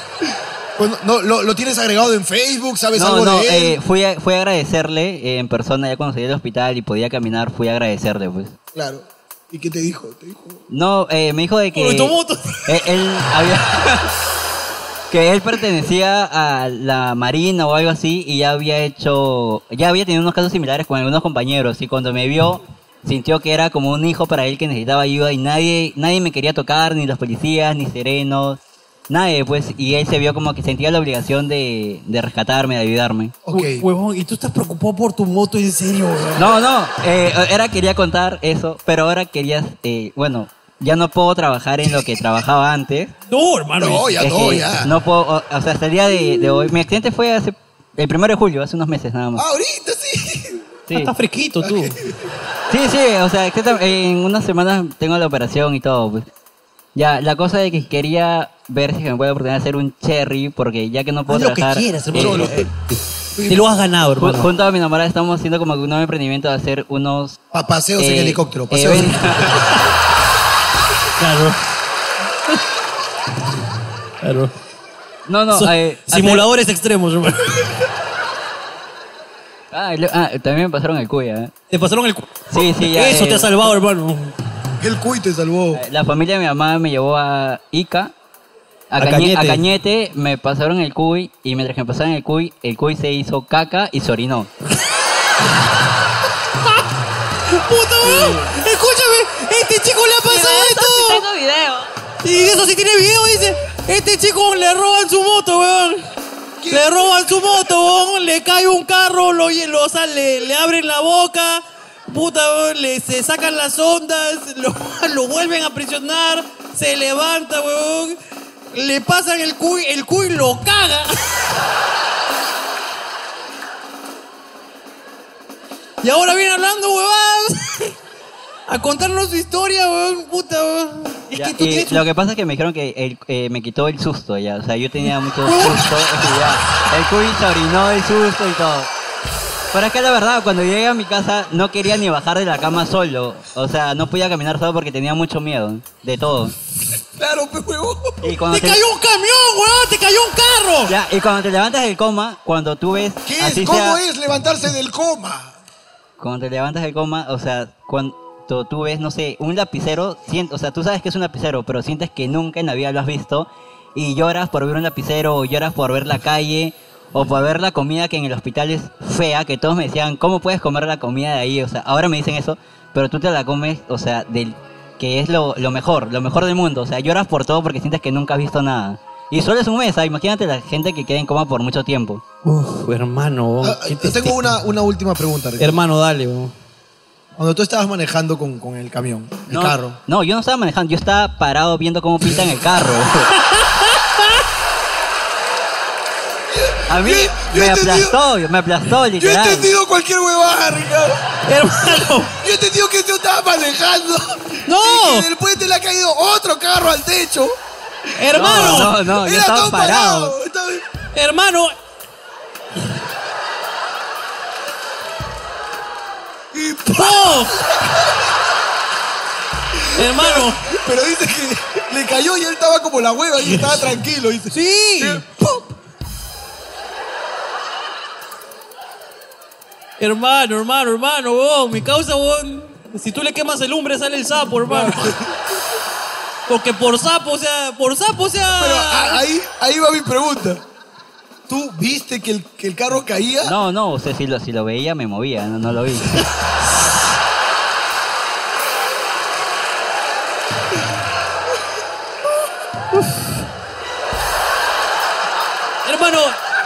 Pues no, lo, lo tienes agregado en Facebook, ¿sabes No, algo no, de él? eh, fui, a, fui a agradecerle eh, en persona, ya cuando salí del hospital y podía caminar, fui a agradecerle, pues. Claro. ¿Y qué te dijo? Te dijo... No, eh, me dijo de que... Moto. Él, él había... <laughs> que él pertenecía a la Marina o algo así y ya había hecho... Ya había tenido unos casos similares con algunos compañeros y cuando me vio sintió que era como un hijo para él que necesitaba ayuda y nadie, nadie me quería tocar, ni los policías, ni serenos, nadie pues. Y él se vio como que sentía la obligación de, de rescatarme, de ayudarme. Hue- Huevón, ¿y tú estás preocupado por tu moto en serio? weón? No, no, eh, era quería contar eso, pero ahora querías, eh, bueno, ya no puedo trabajar en lo que trabajaba antes. No, hermano. No, ya Es no, que ya. No puedo, o, o sea, hasta el día de, de hoy. Mi accidente fue hace, el primero de julio, hace unos meses nada más. Ah, ahorita sí. Sí. Ah, Está fresquito tú. Sí, sí, o sea, exactamente, en unas semanas tengo la operación y todo, pues. Ya, la cosa de que quería ver si me puedo oportunidad de hacer un cherry, porque ya que no puedo Haz lo que trabajar... quieras, hermano. eh, Te lo has ganado, hermano. junto a mi enamorada estamos haciendo como que un nuevo emprendimiento de hacer unos... Pa- paseos en eh, helicóptero, paseos en- eventos- <laughs> Claro. Claro. No, no, eh, hacer- simuladores extremos, hermano. Ah, ah, también me pasaron el cuya, ¿eh? Te pasaron el cu- Sí, sí, ya. Eso te eh, ha salvado, hermano. El cuy te salvó. La familia de mi mamá me llevó a Ica, a, A Cañe- Cañete. a Cañete, me pasaron el cuy y mientras que me pasaban el cuy, el cuy se hizo caca y se orinó. ¡Puta, weón! Escúchame, este chico le ha pasado esto. tengo video. Y eso sí tiene video, dice. Este chico le roban su moto, weón. Le roban su moto, weón. Le cae un carro, lo, lo sale, le abren la boca. Puta, weón, le, se sacan las ondas, lo, <laughs> lo vuelven a presionar, se levanta, weón. Le pasan el cuy, el cuy lo caga. Y ahora viene hablando, huevadas. A contarnos su historia, weón, puta, weón. Es Ya, que tú y lo que pasa es que me dijeron que el- eh, me quitó el susto ya, o sea, yo tenía mucho <laughs> susto, ya, el cuy se orinó del susto y todo. Pero es que la verdad, cuando llegué a mi casa no quería ni bajar de la cama solo, o sea, no podía caminar solo porque tenía mucho miedo de todo. Claro, huevón. Y cuando ¡Te cayó un camión, weón! ¡Te cayó un carro! Ya, y cuando te levantas del coma, cuando tú ves ¿Qué es? así ¿Cómo sea- es levantarse del coma? Cuando te levantas del coma, o sea, cuando tú ves, no sé, un lapicero, sien- o sea, tú sabes que es un lapicero, pero sientes que nunca en la vida lo has visto y lloras por ver un lapicero o lloras por ver la calle o por ver la comida que en el hospital es fea, que todos me decían, ¿cómo puedes comer la comida de ahí? O sea, ahora me dicen eso, pero tú te la comes, o sea, del que es lo, lo mejor, lo mejor del mundo, o sea, lloras por todo porque sientes que nunca has visto nada. Y solo es un mes, ¿ah? imagínate la gente que queda en coma por mucho tiempo. Uf, hermano. Ah, tengo una, una última pregunta. Ricardo. Hermano, dale, weón. Cuando tú estabas manejando con, con el camión, el no, carro, No, yo no estaba manejando, yo estaba parado viendo cómo pintan el carro. <laughs> A mí me aplastó, me aplastó, Yo he literal. entendido cualquier huevada, Ricardo. Hermano. Yo he entendido que tú estabas manejando. ¡No! Y que después te le ha caído otro carro al techo. Hermano. No, no, no, yo estaba parado. Estaba- Hermano. ¡Oh! <laughs> Hermano. Pero dice que le cayó y él estaba como la hueva y estaba tranquilo. Dice. Sí. Hermano, hermano, hermano, weón. Mi causa, weón. Si tú le quemas el lumbre, sale el sapo, hermano. <laughs> Porque por sapo, o sea, por sapo, o sea. Pero a- ahí, ahí va mi pregunta. ¿Tú viste que el, que el carro caía? No, no, o sea, si lo, si lo veía me movía, no, no lo vi. <laughs>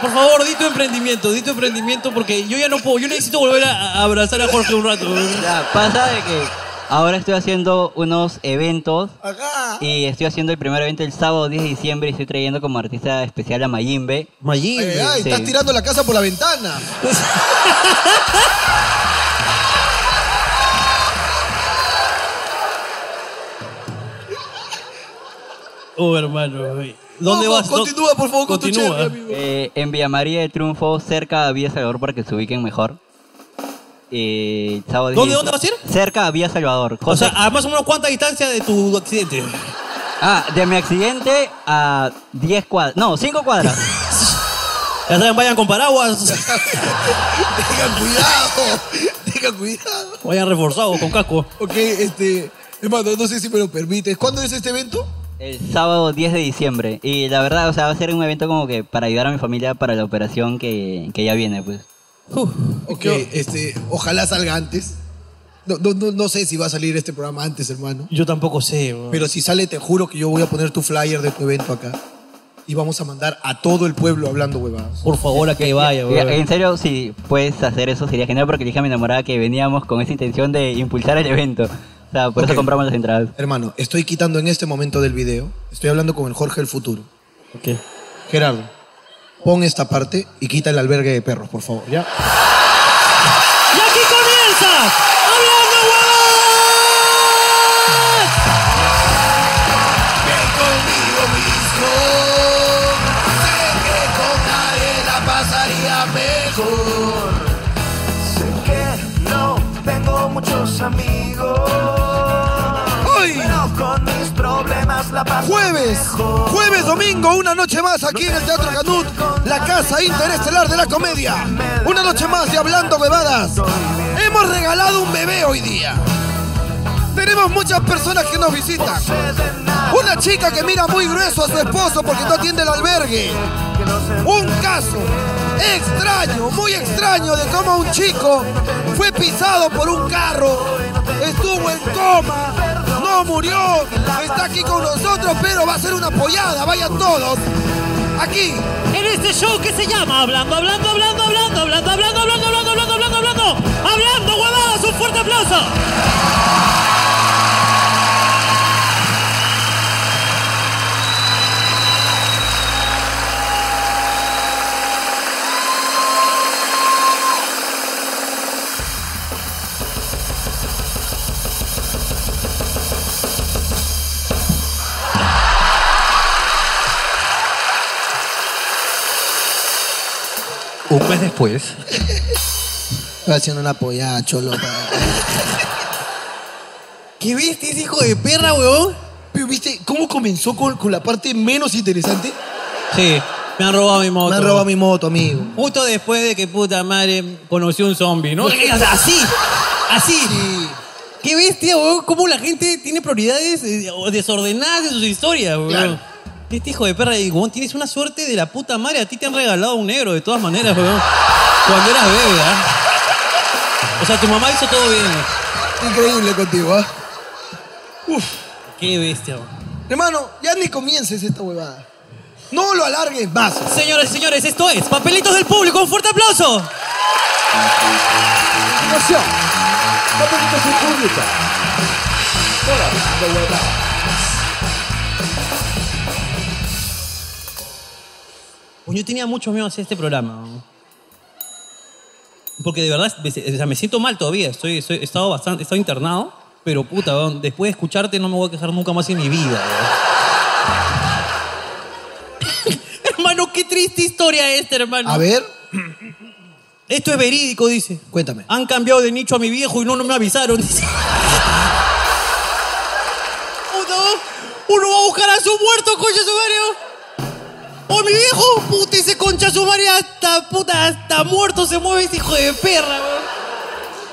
por favor, di tu emprendimiento, di tu emprendimiento, porque yo ya no puedo, yo necesito volver a, a abrazar a Jorge un rato. Ya, pasa de que ahora estoy haciendo unos eventos Ajá. y estoy haciendo el primer evento el sábado 10 de diciembre y estoy trayendo como artista especial a Mayimbe. Mayimbe. Ay, ay, Sí. estás tirando la casa por la ventana. Oh, <laughs> hermano. güey. ¿Dónde No, vas? No, Continúa, por favor, con tu Continúa. amigo. Eh, en Villa María de Triunfo, cerca a Villa Salvador para que se ubiquen mejor. Eh, sábado 10 ¿Dónde, de- dónde vas a ir? Cerca a Villa Salvador. O José- sea, a más o menos cuánta distancia de tu accidente. Ah, de mi accidente a 10 cuadras. No, 5 cuadras. <laughs> Ya saben, vayan con paraguas, <laughs> Tengan cuidado. Tengan cuidado. vayan reforzados con casco. Ok, este. Hermano, no sé si me lo permites. ¿Cuándo es este evento? El sábado 10 de diciembre. Y la verdad, o sea, va a ser un evento como que para ayudar a mi familia para la operación que, que ya viene, pues. Ok, este, ojalá salga antes. No, no, no, no sé si va a salir este programa antes, hermano. Yo tampoco sé, weón. Pero si sale, te juro que yo voy a poner tu flyer de tu evento acá. Y vamos a mandar a todo el pueblo hablando huevadas. Por favor, a que vaya, weón. En serio, si puedes hacer eso sería genial porque le dije a mi enamorada que veníamos con esa intención de impulsar el evento sea, por okay. eso compramos las entradas. Hermano, estoy quitando en este momento del video. Estoy hablando con el Jorge del futuro. Ok. Gerardo, pon esta parte y quita el albergue de perros, por favor, ¿ya? ¡Y aquí comienza! ¡Hablando huevadas! Bien conmigo mismo Sé que con nadie pasaría mejor Sé que no tengo muchos amigos jueves, jueves, domingo, una noche más aquí en el Teatro Canut, la casa interestelar de la comedia. Una noche más de Hablando Bebadas. Hemos regalado un bebé hoy día. Tenemos muchas personas que nos visitan. Una chica que mira muy grueso a su esposo porque no atiende el albergue. Un caso extraño, muy extraño de cómo un chico fue pisado por un carro, estuvo en coma, murió, está aquí con nosotros, pero va a ser una pollada, vayan todos. Aquí, En este show que se llama Hablando, Hablando, Hablando, Hablando, Hablando, Hablando, Hablando, Hablando, Hablando, Hablando, Hablando, Hablando, huevadas, un fuerte aplauso. Un mes después. <laughs> haciendo una pollada, cholo. ¿Qué viste ese hijo de perra, weón? Pero viste cómo comenzó con, con la parte menos interesante. Sí, me han robado mi moto. Me han robado mi moto, amigo. Justo después de que puta madre conoció un zombie, ¿no? <laughs> O sea, así, así. Qué bestia, weón. Cómo la gente tiene prioridades eh, o desordenadas en sus historias, weón. Claro. Este hijo de perra, y, weón, tienes una suerte de la puta madre. A ti te han regalado un negro, de todas maneras, weón. Cuando eras bebé, ¿ah? O sea, tu mamá hizo todo bien. Increíble contigo, ¿ah? Uf. Qué bestia, weón. Hermano, ya ni comiences esta huevada. No lo alargues más. Señoras y señores, esto es Papelitos del Público. ¡Un fuerte aplauso! continuación, Papelitos del Público. Hola, de verdad. Pues yo tenía mucho miedo a hacer este programa. Porque de verdad, o sea, me siento mal todavía. Estoy, estoy- he, estado bastante, he estado internado, pero puta, después de escucharte no me voy a quejar nunca más en mi vida. <laughs> hermano, qué triste historia esta, hermano. A ver, Esto es verídico, dice. cuéntame. Han cambiado de nicho a mi viejo y no, no me avisaron. dice. <laughs> Uno va a buscar a su muerto, concha su madre. O mi viejo, puta, ese concha su madre hasta, puta, hasta muerto se mueve ese hijo de perra, weón.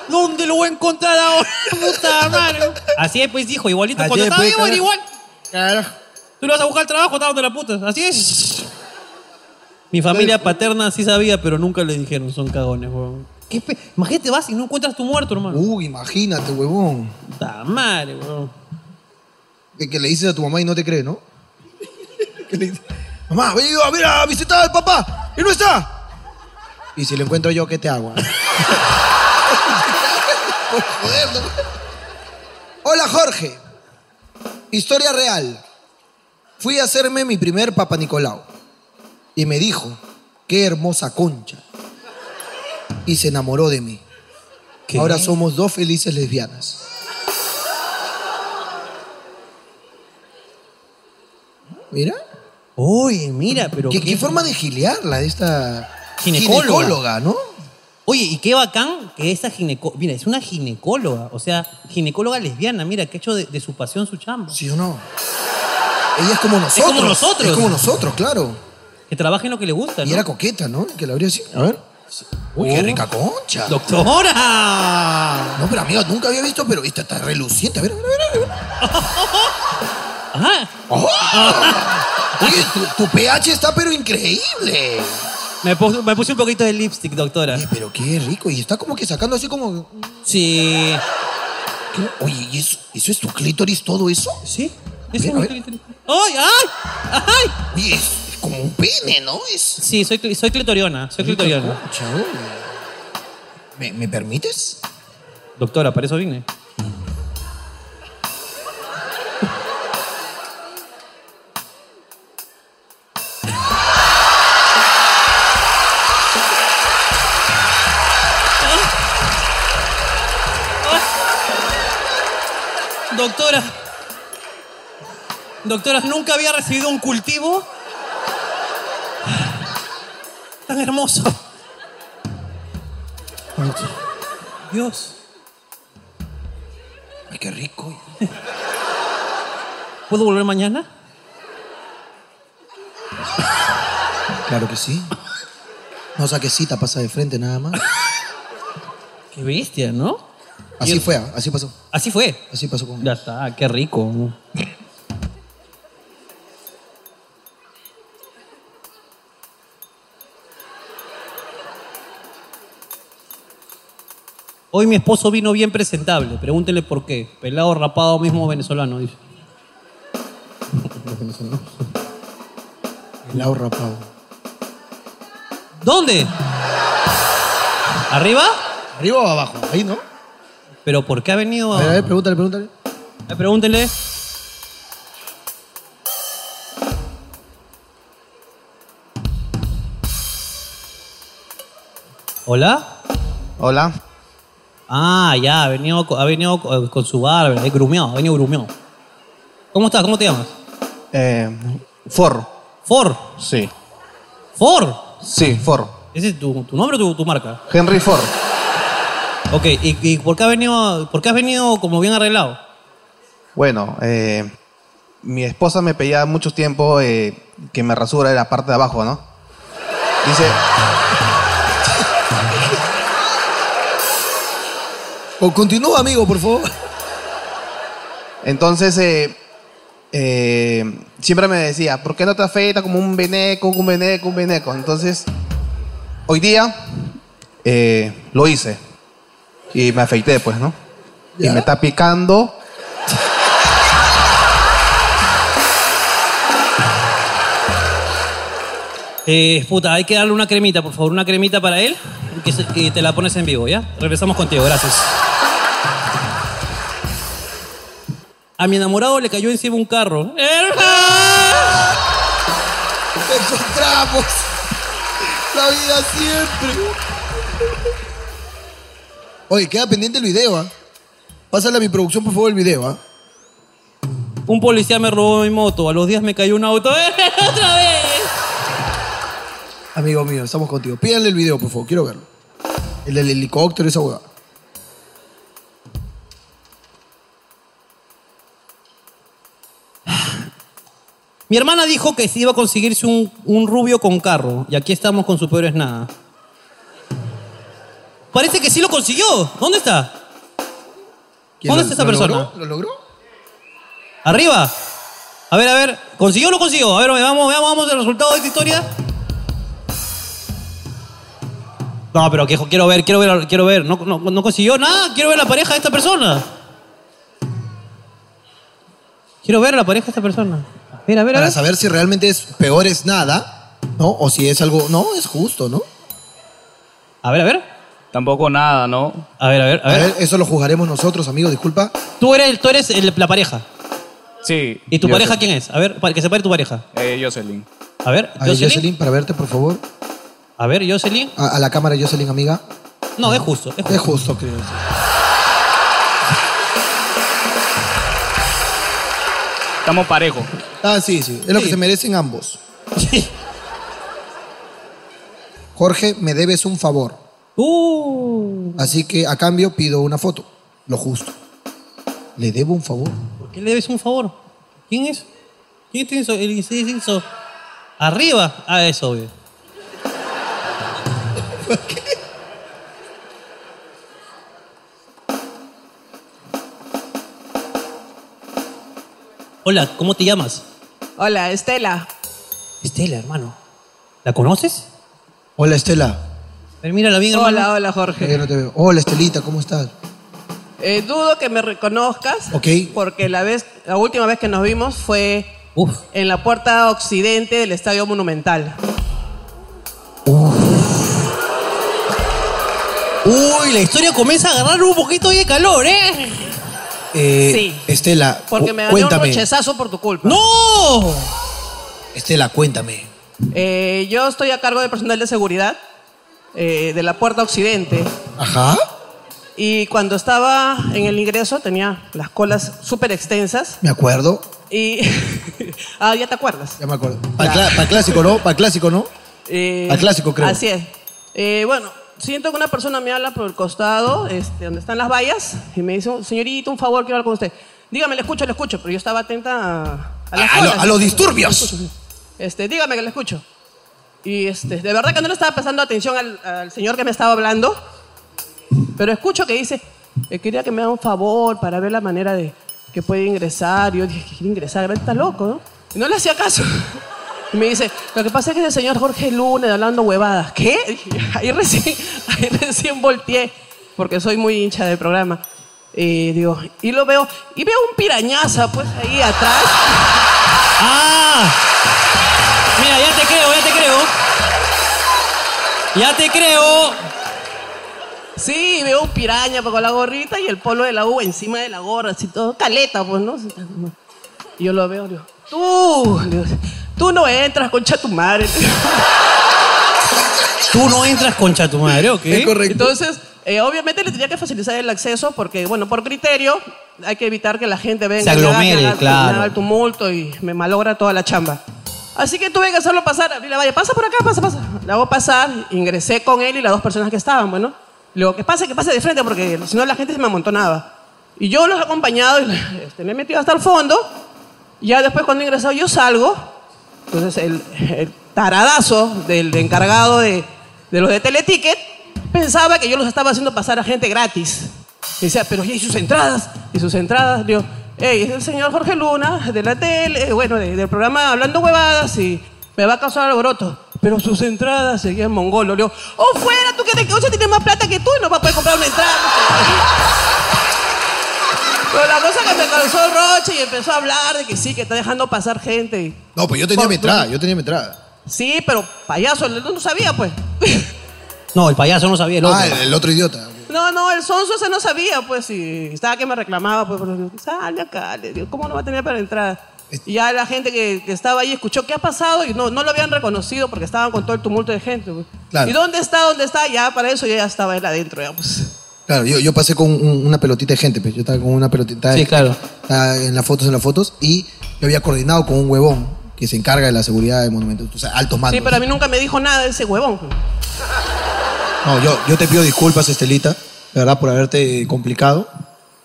¿Dónde lo voy a encontrar ahora? <laughs> Puta madre. Así es, pues, hijo, igualito. Así Cuando es, estaba pues, vivo era igual. Claro. Tú le vas a buscar trabajo, estaba donde la puta. Así es. Mi familia paterna sí sabía, pero nunca le dijeron, son cagones, weón. ¿Qué pe- Imagínate, vas y no encuentras tu muerto, hermano. Uy, imagínate, huevón. Puta madre, weón. Que, que le dices a tu mamá y no te cree, ¿no? <laughs> Que le dices, mamá, he ido a ver a visitar al papá y no está. Y si lo encuentro yo, ¿qué te hago? <laughs> Hola, Jorge. Historia real. Fui a hacerme mi primer Papa Nicolau. Y me dijo, qué hermosa concha. Y se enamoró de mí. Ahora somos dos felices lesbianas. Mira. Uy, mira, pero. ¿Qué, qué forma de gilearla de esta Ginecóloga. ginecóloga, ¿no? Oye, y qué bacán que esta ginecóloga. Mira, es una ginecóloga. O sea, ginecóloga lesbiana. Mira, que ha hecho de, de su pasión su chamba. ¿Sí o no? Ella es como nosotros. como nosotros. Es como nosotros, claro. Que trabaje en lo que le gusta, ¿no? Y era coqueta, ¿no? Que la abría así. A ver. Uy, qué Oh. rica concha. ¡Doctora! No, pero amigo, nunca había visto, pero esta está reluciente. A ver, a ver, a ver. a ver. <laughs> Ajá. ¡Oh! Oye, tu, tu pH está pero increíble. Me, pus- me puse un poquito de lipstick, doctora. pero qué rico. Y está como que sacando así como... Sí. ¿Qué? Oye, ¿y eso, eso es tu clítoris todo eso? Sí. Ver. ¡Ay, ay! ¡Ay! Oye, es, es como un pene, ¿no? Es... Sí, soy, soy clitoriana. Soy. Concha, oye. ¿Me, ¿Me permites? Doctora, para eso vine. Doctora. Doctora, nunca había recibido un cultivo tan hermoso. Dios. qué rico. ¿Puedo volver mañana? Claro que sí. No saques cita, pasa de frente nada más. Qué bestia, ¿no? Así fue, ah, así pasó. Así fue. Así pasó con. Ya está, qué rico. Hoy mi esposo vino bien presentable. Pregúntele por qué. Pelado, rapado, mismo venezolano, dice. <laughs> Pelado rapado. ¿Dónde? ¿Arriba? ¿Arriba o abajo? Ahí, ¿no? ¿Pero por qué ha venido A ver, a ver, pregúntale, pregúntale. Eh, Pregúntenle. ¿Hola? Hola. Ah, ya, ha venido, ha venido co- con su barba, es grumeado, ha venido grumeado. ¿Cómo estás? ¿Cómo te llamas? Eh, For. ¿For? Sí. ¿For? Sí, For. ¿Ese es tu, tu nombre o tu, tu marca? Henry Ford. Ok, ¿y, y por, qué has venido, por qué has venido como bien arreglado? Bueno, eh, mi esposa me pedía mucho tiempo eh, que me rasura la parte de abajo, ¿no? Dice, O continúa, amigo, por favor. entonces eh, eh, siempre me decía, ¿por qué no te afeita como un veneco, un veneco, un veneco? Entonces, hoy día eh, lo hice y me afeité, pues, ¿no? Y me está picando. Eh, puta, hay que darle una cremita, por favor, una cremita para él y que, se- que te la pones en vivo, ¿ya? Regresamos contigo, gracias. A mi enamorado le cayó encima un carro. Encontramos la vida siempre. Oye, queda pendiente el video, ¿ah? Pásale a mi producción, por favor, el video, ¿ah? Un policía me robó mi moto, a los días me cayó un auto. <laughs> ¡Otra vez! Amigo mío, estamos contigo. Pídanle el video, por favor, quiero verlo. El del helicóptero, esa hueá. Mi hermana dijo que se iba a conseguirse un, un rubio con carro. Y aquí estamos con su peor es nada. Parece que sí lo consiguió. ¿Dónde está? ¿Quién ¿Dónde está esa lo persona? logró? ¿Lo logró? Arriba. A ver, a ver. ¿Consiguió o no consiguió? A ver, veamos, veamos, vamos el resultado de esta historia. No, pero que, quiero ver, quiero ver, quiero ver. No, no, no consiguió nada. Quiero ver la pareja de esta persona. Quiero ver la pareja de esta persona. A ver, a ver, a Para ver. saber si realmente es peor es nada, ¿no? O si es algo. No, es justo, ¿no? A ver, a ver. Tampoco nada, ¿no? A ver, a ver, a ver. eso lo juzgaremos nosotros, amigo, disculpa. Tú eres, tú eres el- la pareja. Sí. ¿Y tu pareja quién es? A ver, para que se pare tu pareja. Eh, Jocelyn. A ver, A ver, Jocelyn. Jocelyn, para verte, por favor. A ver, Jocelyn. A, a la cámara, Jocelyn, amiga. No, es justo. Es justo, Es justo, creo. Estamos parejos. Ah, sí, sí. Es lo que se merecen ambos. <laughs> Jorge, me debes un favor. Uh. Así que a cambio pido una foto. Lo justo. Le debo un favor. ¿Por qué le debes un favor? ¿Quién es? ¿Quién te hizo? El que hizo. Arriba. Ah, es obvio. <laughs> Hola, ¿cómo te llamas? Hola, Estela. Estela, hermano. ¿La conoces? Hola, Estela. A ver, mírala bien, hermano. Hola, hola, Jorge. Ya no te veo. Hola, Estelita, ¿cómo estás? Eh, dudo que me reconozcas. Ok. Porque la, vez, la última vez que nos vimos fue en la puerta occidente del Estadio Monumental. Uy, la historia comienza a agarrar un poquito de calor, ¿eh? Eh, Sí. Estela, Porque cu- me gané un cuéntame. rochezazo por tu culpa. ¡No! Estela, cuéntame. Eh, yo estoy a cargo del personal de seguridad eh, de la puerta occidente. Ajá. Y cuando estaba en el ingreso tenía las colas súper extensas. Me acuerdo. Y. <laughs> ah, ya te acuerdas. Ya me acuerdo. Para el clásico, ¿no? Para el clásico, ¿no? Eh, clásico, creo. Así es. Eh, bueno, siento que una persona me habla por el costado, este, donde están las vallas, y me dice, señorita, un favor, quiero hablar con usted. Dígame, le escucho, le escucho, pero yo estaba atenta a, a las A- a lo- a los disturbios. Este, dígame que le escucho. Y este, de verdad que no le estaba prestando atención al, al señor que me estaba hablando, pero escucho que dice, eh, quería que me haga un favor para ver la manera de que puede ingresar. Y yo dije, quiere ingresar, está loco, ¿no? Y no le hacía caso. <laughs> Y me dice, lo que pasa es que el señor Jorge Luna hablando huevadas. ¿Qué? <laughs> Ahí recién, ahí recién volteé, porque soy muy hincha del programa. Y digo, y lo veo, y veo un pirañaza, pues, ahí atrás. ¡Ah! Mira, ya Ya te creo. Sí, veo un piraña pues, con la gorrita y el polo de la U encima de la gorra, así todo caleta, pues, ¿no? Y yo lo veo, digo, tú, tú no entras, concha tu madre. Tú no entras concha tu madre, ¿ok? Es correcto. Entonces, eh, obviamente le tenía que facilitar el acceso porque, bueno, por criterio hay que evitar que la gente venga Se aglomere, haga- claro. haga el tumulto y me malogra toda la chamba. Así que tuve que hacerlo pasar, abrí la valla, pasa por acá, pasa, pasa. La hago pasar, ingresé con él y las dos personas que estaban, bueno. Le digo, que pase, que pase de frente porque si no la gente se me amontonaba. Y yo los he acompañado y <laughs> este, me he metido hasta el fondo. Ya después cuando he ingresado yo salgo. Entonces el, el taradazo del encargado de, de los de Teleticket pensaba que yo los estaba haciendo pasar a gente gratis. Y decía, pero ¿y sus entradas? ¿Y sus entradas? Digo, hey, es el señor Jorge Luna de la tele, bueno, de- del programa Hablando Huevadas y me va a causar alboroto. Pero sus entradas seguían mongolo. Le digo, oh, fuera, tú que te que tienes más plata que tú y no vas a poder comprar una entrada. Pero la cosa que me causó el roche y empezó a hablar de que sí, que está dejando pasar gente. y- No, pues yo tenía mi entrada, yo tenía mi entrada. Sí, pero payaso, él no sabía, pues. No, el payaso no sabía el otro. Ah, el, el otro idiota. No, no, el sonso ese no sabía, pues, y estaba que me reclamaba, pues, pero, sal de acá, le digo, ¿cómo no va a tener para entrar? Y ya la gente que, que estaba ahí escuchó qué ha pasado y no, no lo habían reconocido porque estaban con todo el tumulto de gente. pues. Claro. ¿Y dónde está? ¿Dónde está? Ya para eso ya estaba él adentro, ya, pues. Claro, yo, yo pasé con un- una pelotita de gente, pues. Yo estaba con una pelotita. Sí, claro. estaba en las fotos, en las fotos. Y yo había coordinado con un huevón que se encarga de la seguridad de monumentos. O sea, altos mandos. Sí, pero a mí nunca me dijo nada de ese huevón. No, yo, yo te pido disculpas, Estelita, de verdad, por haberte complicado.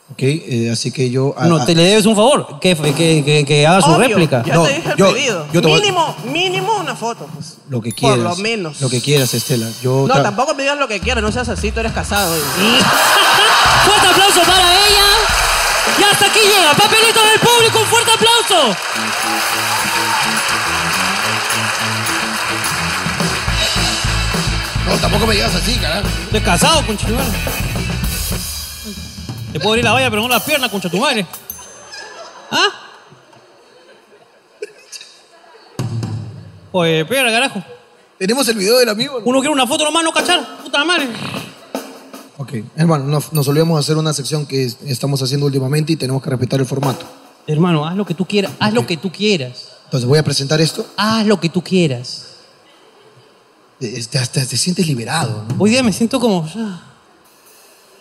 ¿Ok? Eh, así que yo. a- No, a- te le debes un favor, que, que, que, que haga su Obvio, réplica. Ya te dije el yo- pedido. yo te voy- mínimo, mínimo una foto, pues. Lo que Por quieras. lo menos. Lo que quieras, Estela. Yo No, tra- tampoco me digas lo que quieras, no seas así, tú eres casado. Fuerte aplauso para ella. Y hasta aquí llega. Papelito del público, un fuerte aplauso. No, tampoco me digas así, carajo. Estoy casado, concha tu madre. Te puedo abrir la valla, pero no la pierna, concha tu madre. ¿Ah? Oye, espera, carajo. Tenemos el video del amigo. Uno quiere una foto nomás, no cachar. Puta madre. Ok, hermano, nos, nos olvidamos hacer una sección que es- estamos haciendo últimamente y tenemos que respetar el formato. Hermano, haz lo que tú quieras. Haz lo que tú quieras. Entonces voy a presentar esto. Haz lo que tú quieras. Hasta te sientes liberado. ¿no? Hoy día me siento como.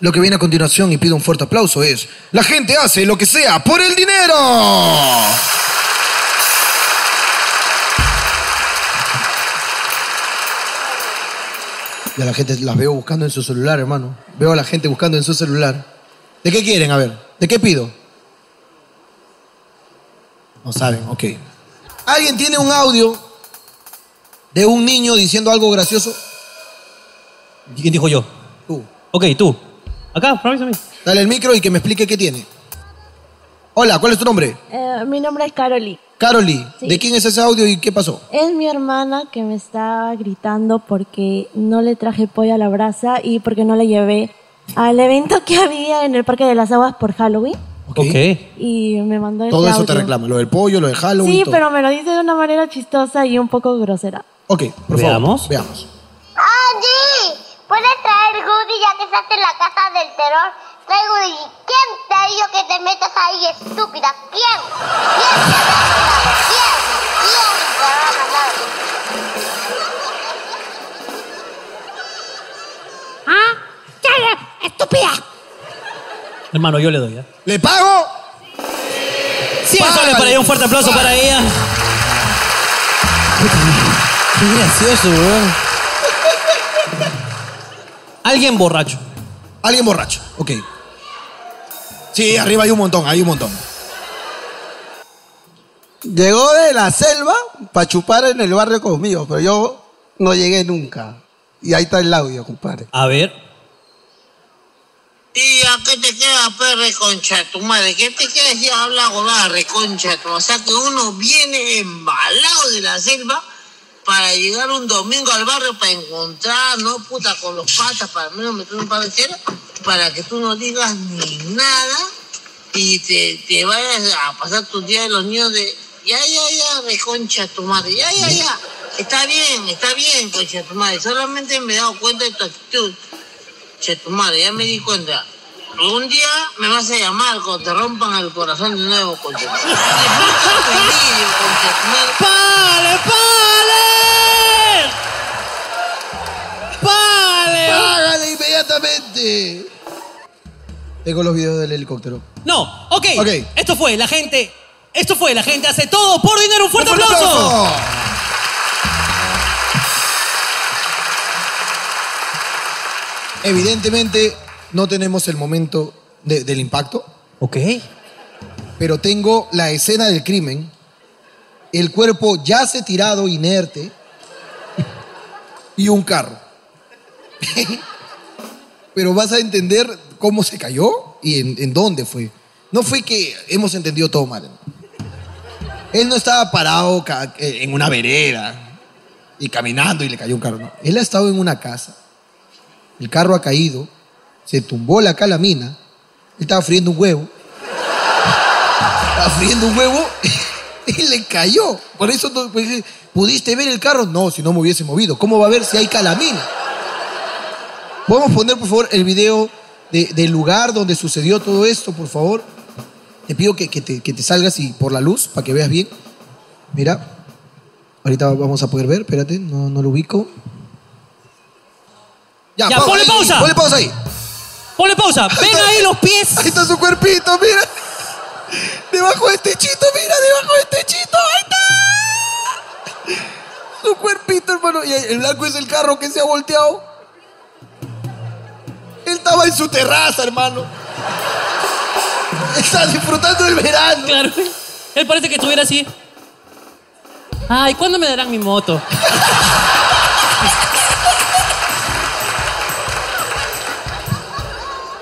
Lo que viene a continuación y pido un fuerte aplauso es: La gente hace lo que sea por el dinero. Y a la gente las veo buscando en su celular, hermano. Veo a la gente buscando en su celular. ¿De qué quieren? A ver, ¿de qué pido? No saben, ok. ¿Alguien tiene un audio de un niño diciendo algo gracioso? ¿Quién dijo yo? Tú. Ok, tú. Acá, para mí. Dale el micro y que me explique qué tiene. Hola, ¿cuál es tu nombre? Eh, mi nombre es Caroli. Caroli. Sí. ¿De quién es ese audio y qué pasó? Es mi hermana que me estaba gritando porque no le traje pollo a la brasa y porque no le llevé al evento que había en el Parque de las Aguas por Halloween. Ok. Y me mandó ese Todo eso te reclama, lo del pollo, lo de Halloween. Sí, todo. pero me lo dice de una manera chistosa y un poco grosera. Ok, por Veamos. favor. Veamos. Angie, ¿puedes traer Goody ya que estás en la casa del terror? Trae Goody. ¿Quién te ha dicho que te metas ahí, estúpida? ¿Quién? ¿Quién te ha mandado? ¿Quién? ¿Quién te ha mandado? ¿Ah? ¿Qué? ¡Estúpida! Hermano, yo le doy, ¿eh? ¿Le pago? Sí, para ella. Un fuerte aplauso para ella. Qué gracioso, weón. Alguien borracho. Alguien borracho, ok. Sí, arriba hay un montón, hay un montón. Llegó de la selva para chupar en el barrio conmigo, pero yo no llegué nunca. Y ahí está el audio, compadre. A ver. ¿Y a qué te queda, pues, reconcha tu madre? ¿Qué te queda si habla huevada, reconcha tu madre? O sea, que uno viene embalado de la selva para llegar un domingo al barrio para encontrar, ¿no? Puta, con los patas, para menos meter un par para que tú no digas ni nada y te, te vayas a pasar tu día de los niños de... Ya, ya, ya, reconcha tu madre. Ya, ya, ya. Está bien, está bien, concha tu madre. Solamente me he dado cuenta de tu actitud. Che, tu madre, ya me di cuenta. Un día me vas a llamar cuando te rompan el corazón de nuevo, tu madre. ¡Pale, pale! ¡Pale! ¡Págale inmediatamente! Tengo los videos del helicóptero. No, ok. Ok. Esto fue, la gente. Esto fue, la gente hace todo por dinero. ¡Un fuerte, ¡Un fuerte aplauso! aplauso! Evidentemente no tenemos el momento de- del impacto. Ok. Pero tengo la escena del crimen. El cuerpo yace tirado, inerte. Y un carro. <laughs> Pero vas a entender cómo se cayó y en, en dónde fue. No fue que hemos entendido todo mal. Él no estaba parado ca- eh, en una vereda y caminando y le cayó un carro. No. Él ha estado en una casa. El carro ha caído. Se tumbó la calamina. Él estaba friendo un huevo. Estaba friendo un huevo y le cayó. Por eso no- pues, pudiste ver el carro. No, si no me hubiese movido. ¿Cómo va a ver si hay calamina? Podemos poner, por favor, el video de- del lugar donde sucedió todo esto, por favor. Te pido que, que te, que te salgas y por la luz para que veas bien. Mira, ahorita vamos a poder ver. Espérate, no, no lo ubico. Ya, pausa ponle ahí, pausa. Ponle pausa ahí. Ponle pausa. <laughs> Ven ahí los pies. Ahí está su cuerpito, mira. Debajo del techito, mira, debajo del techito. Ahí está. Su cuerpito, hermano. Y el blanco es el carro que se ha volteado. Él estaba en su terraza, hermano. Está disfrutando del verano. Claro. Él parece que estuviera así. Ay, ¿cuándo me darán mi moto? <laughs>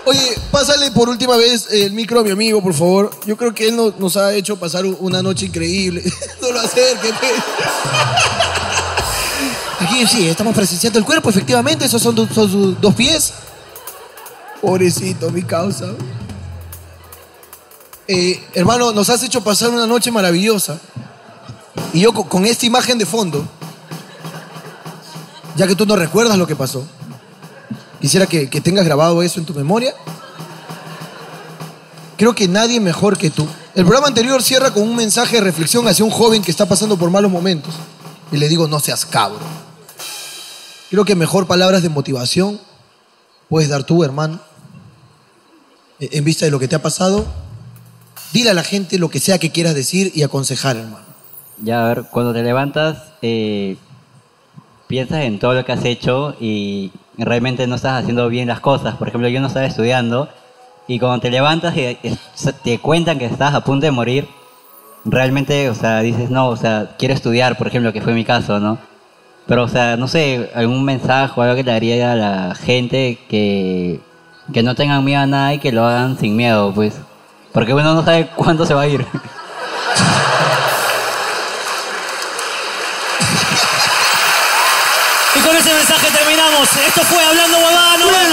Oye, pásale por última vez el micro a mi amigo, por favor. Yo creo que él no- nos ha hecho pasar u- una noche increíble. <laughs> no lo acerques. Aquí sí, estamos presenciando el cuerpo, efectivamente. Esos son, du- son sus dos pies. Pobrecito, mi causa. Eh, hermano, nos has hecho pasar una noche maravillosa. Y yo con esta imagen de fondo, ya que tú no recuerdas lo que pasó, quisiera que, que tengas grabado eso en tu memoria. Creo que nadie mejor que tú. El programa anterior cierra con un mensaje de reflexión hacia un joven que está pasando por malos momentos. Y le digo, no seas cabro. Creo que mejor palabras de motivación puedes dar tú, hermano. Eh, En vista de lo que te ha pasado, dile a la gente lo que sea que quieras decir y aconsejar, hermano. Ya, a ver, cuando te levantas, eh, piensas en todo lo que has hecho y realmente no estás haciendo bien las cosas. Por ejemplo, yo no estaba estudiando y cuando te levantas y te cuentan que estás a punto de morir, realmente, o sea, dices, no, o sea, quiero estudiar, por ejemplo, que fue mi caso, ¿no? Pero, o sea, no sé, algún mensaje o algo que le daría a la gente que, que no tengan miedo a nada y que lo hagan sin miedo, pues. Porque uno no sabe cuándo se va a ir. <laughs> fue Hablando Huevada. Nos vemos.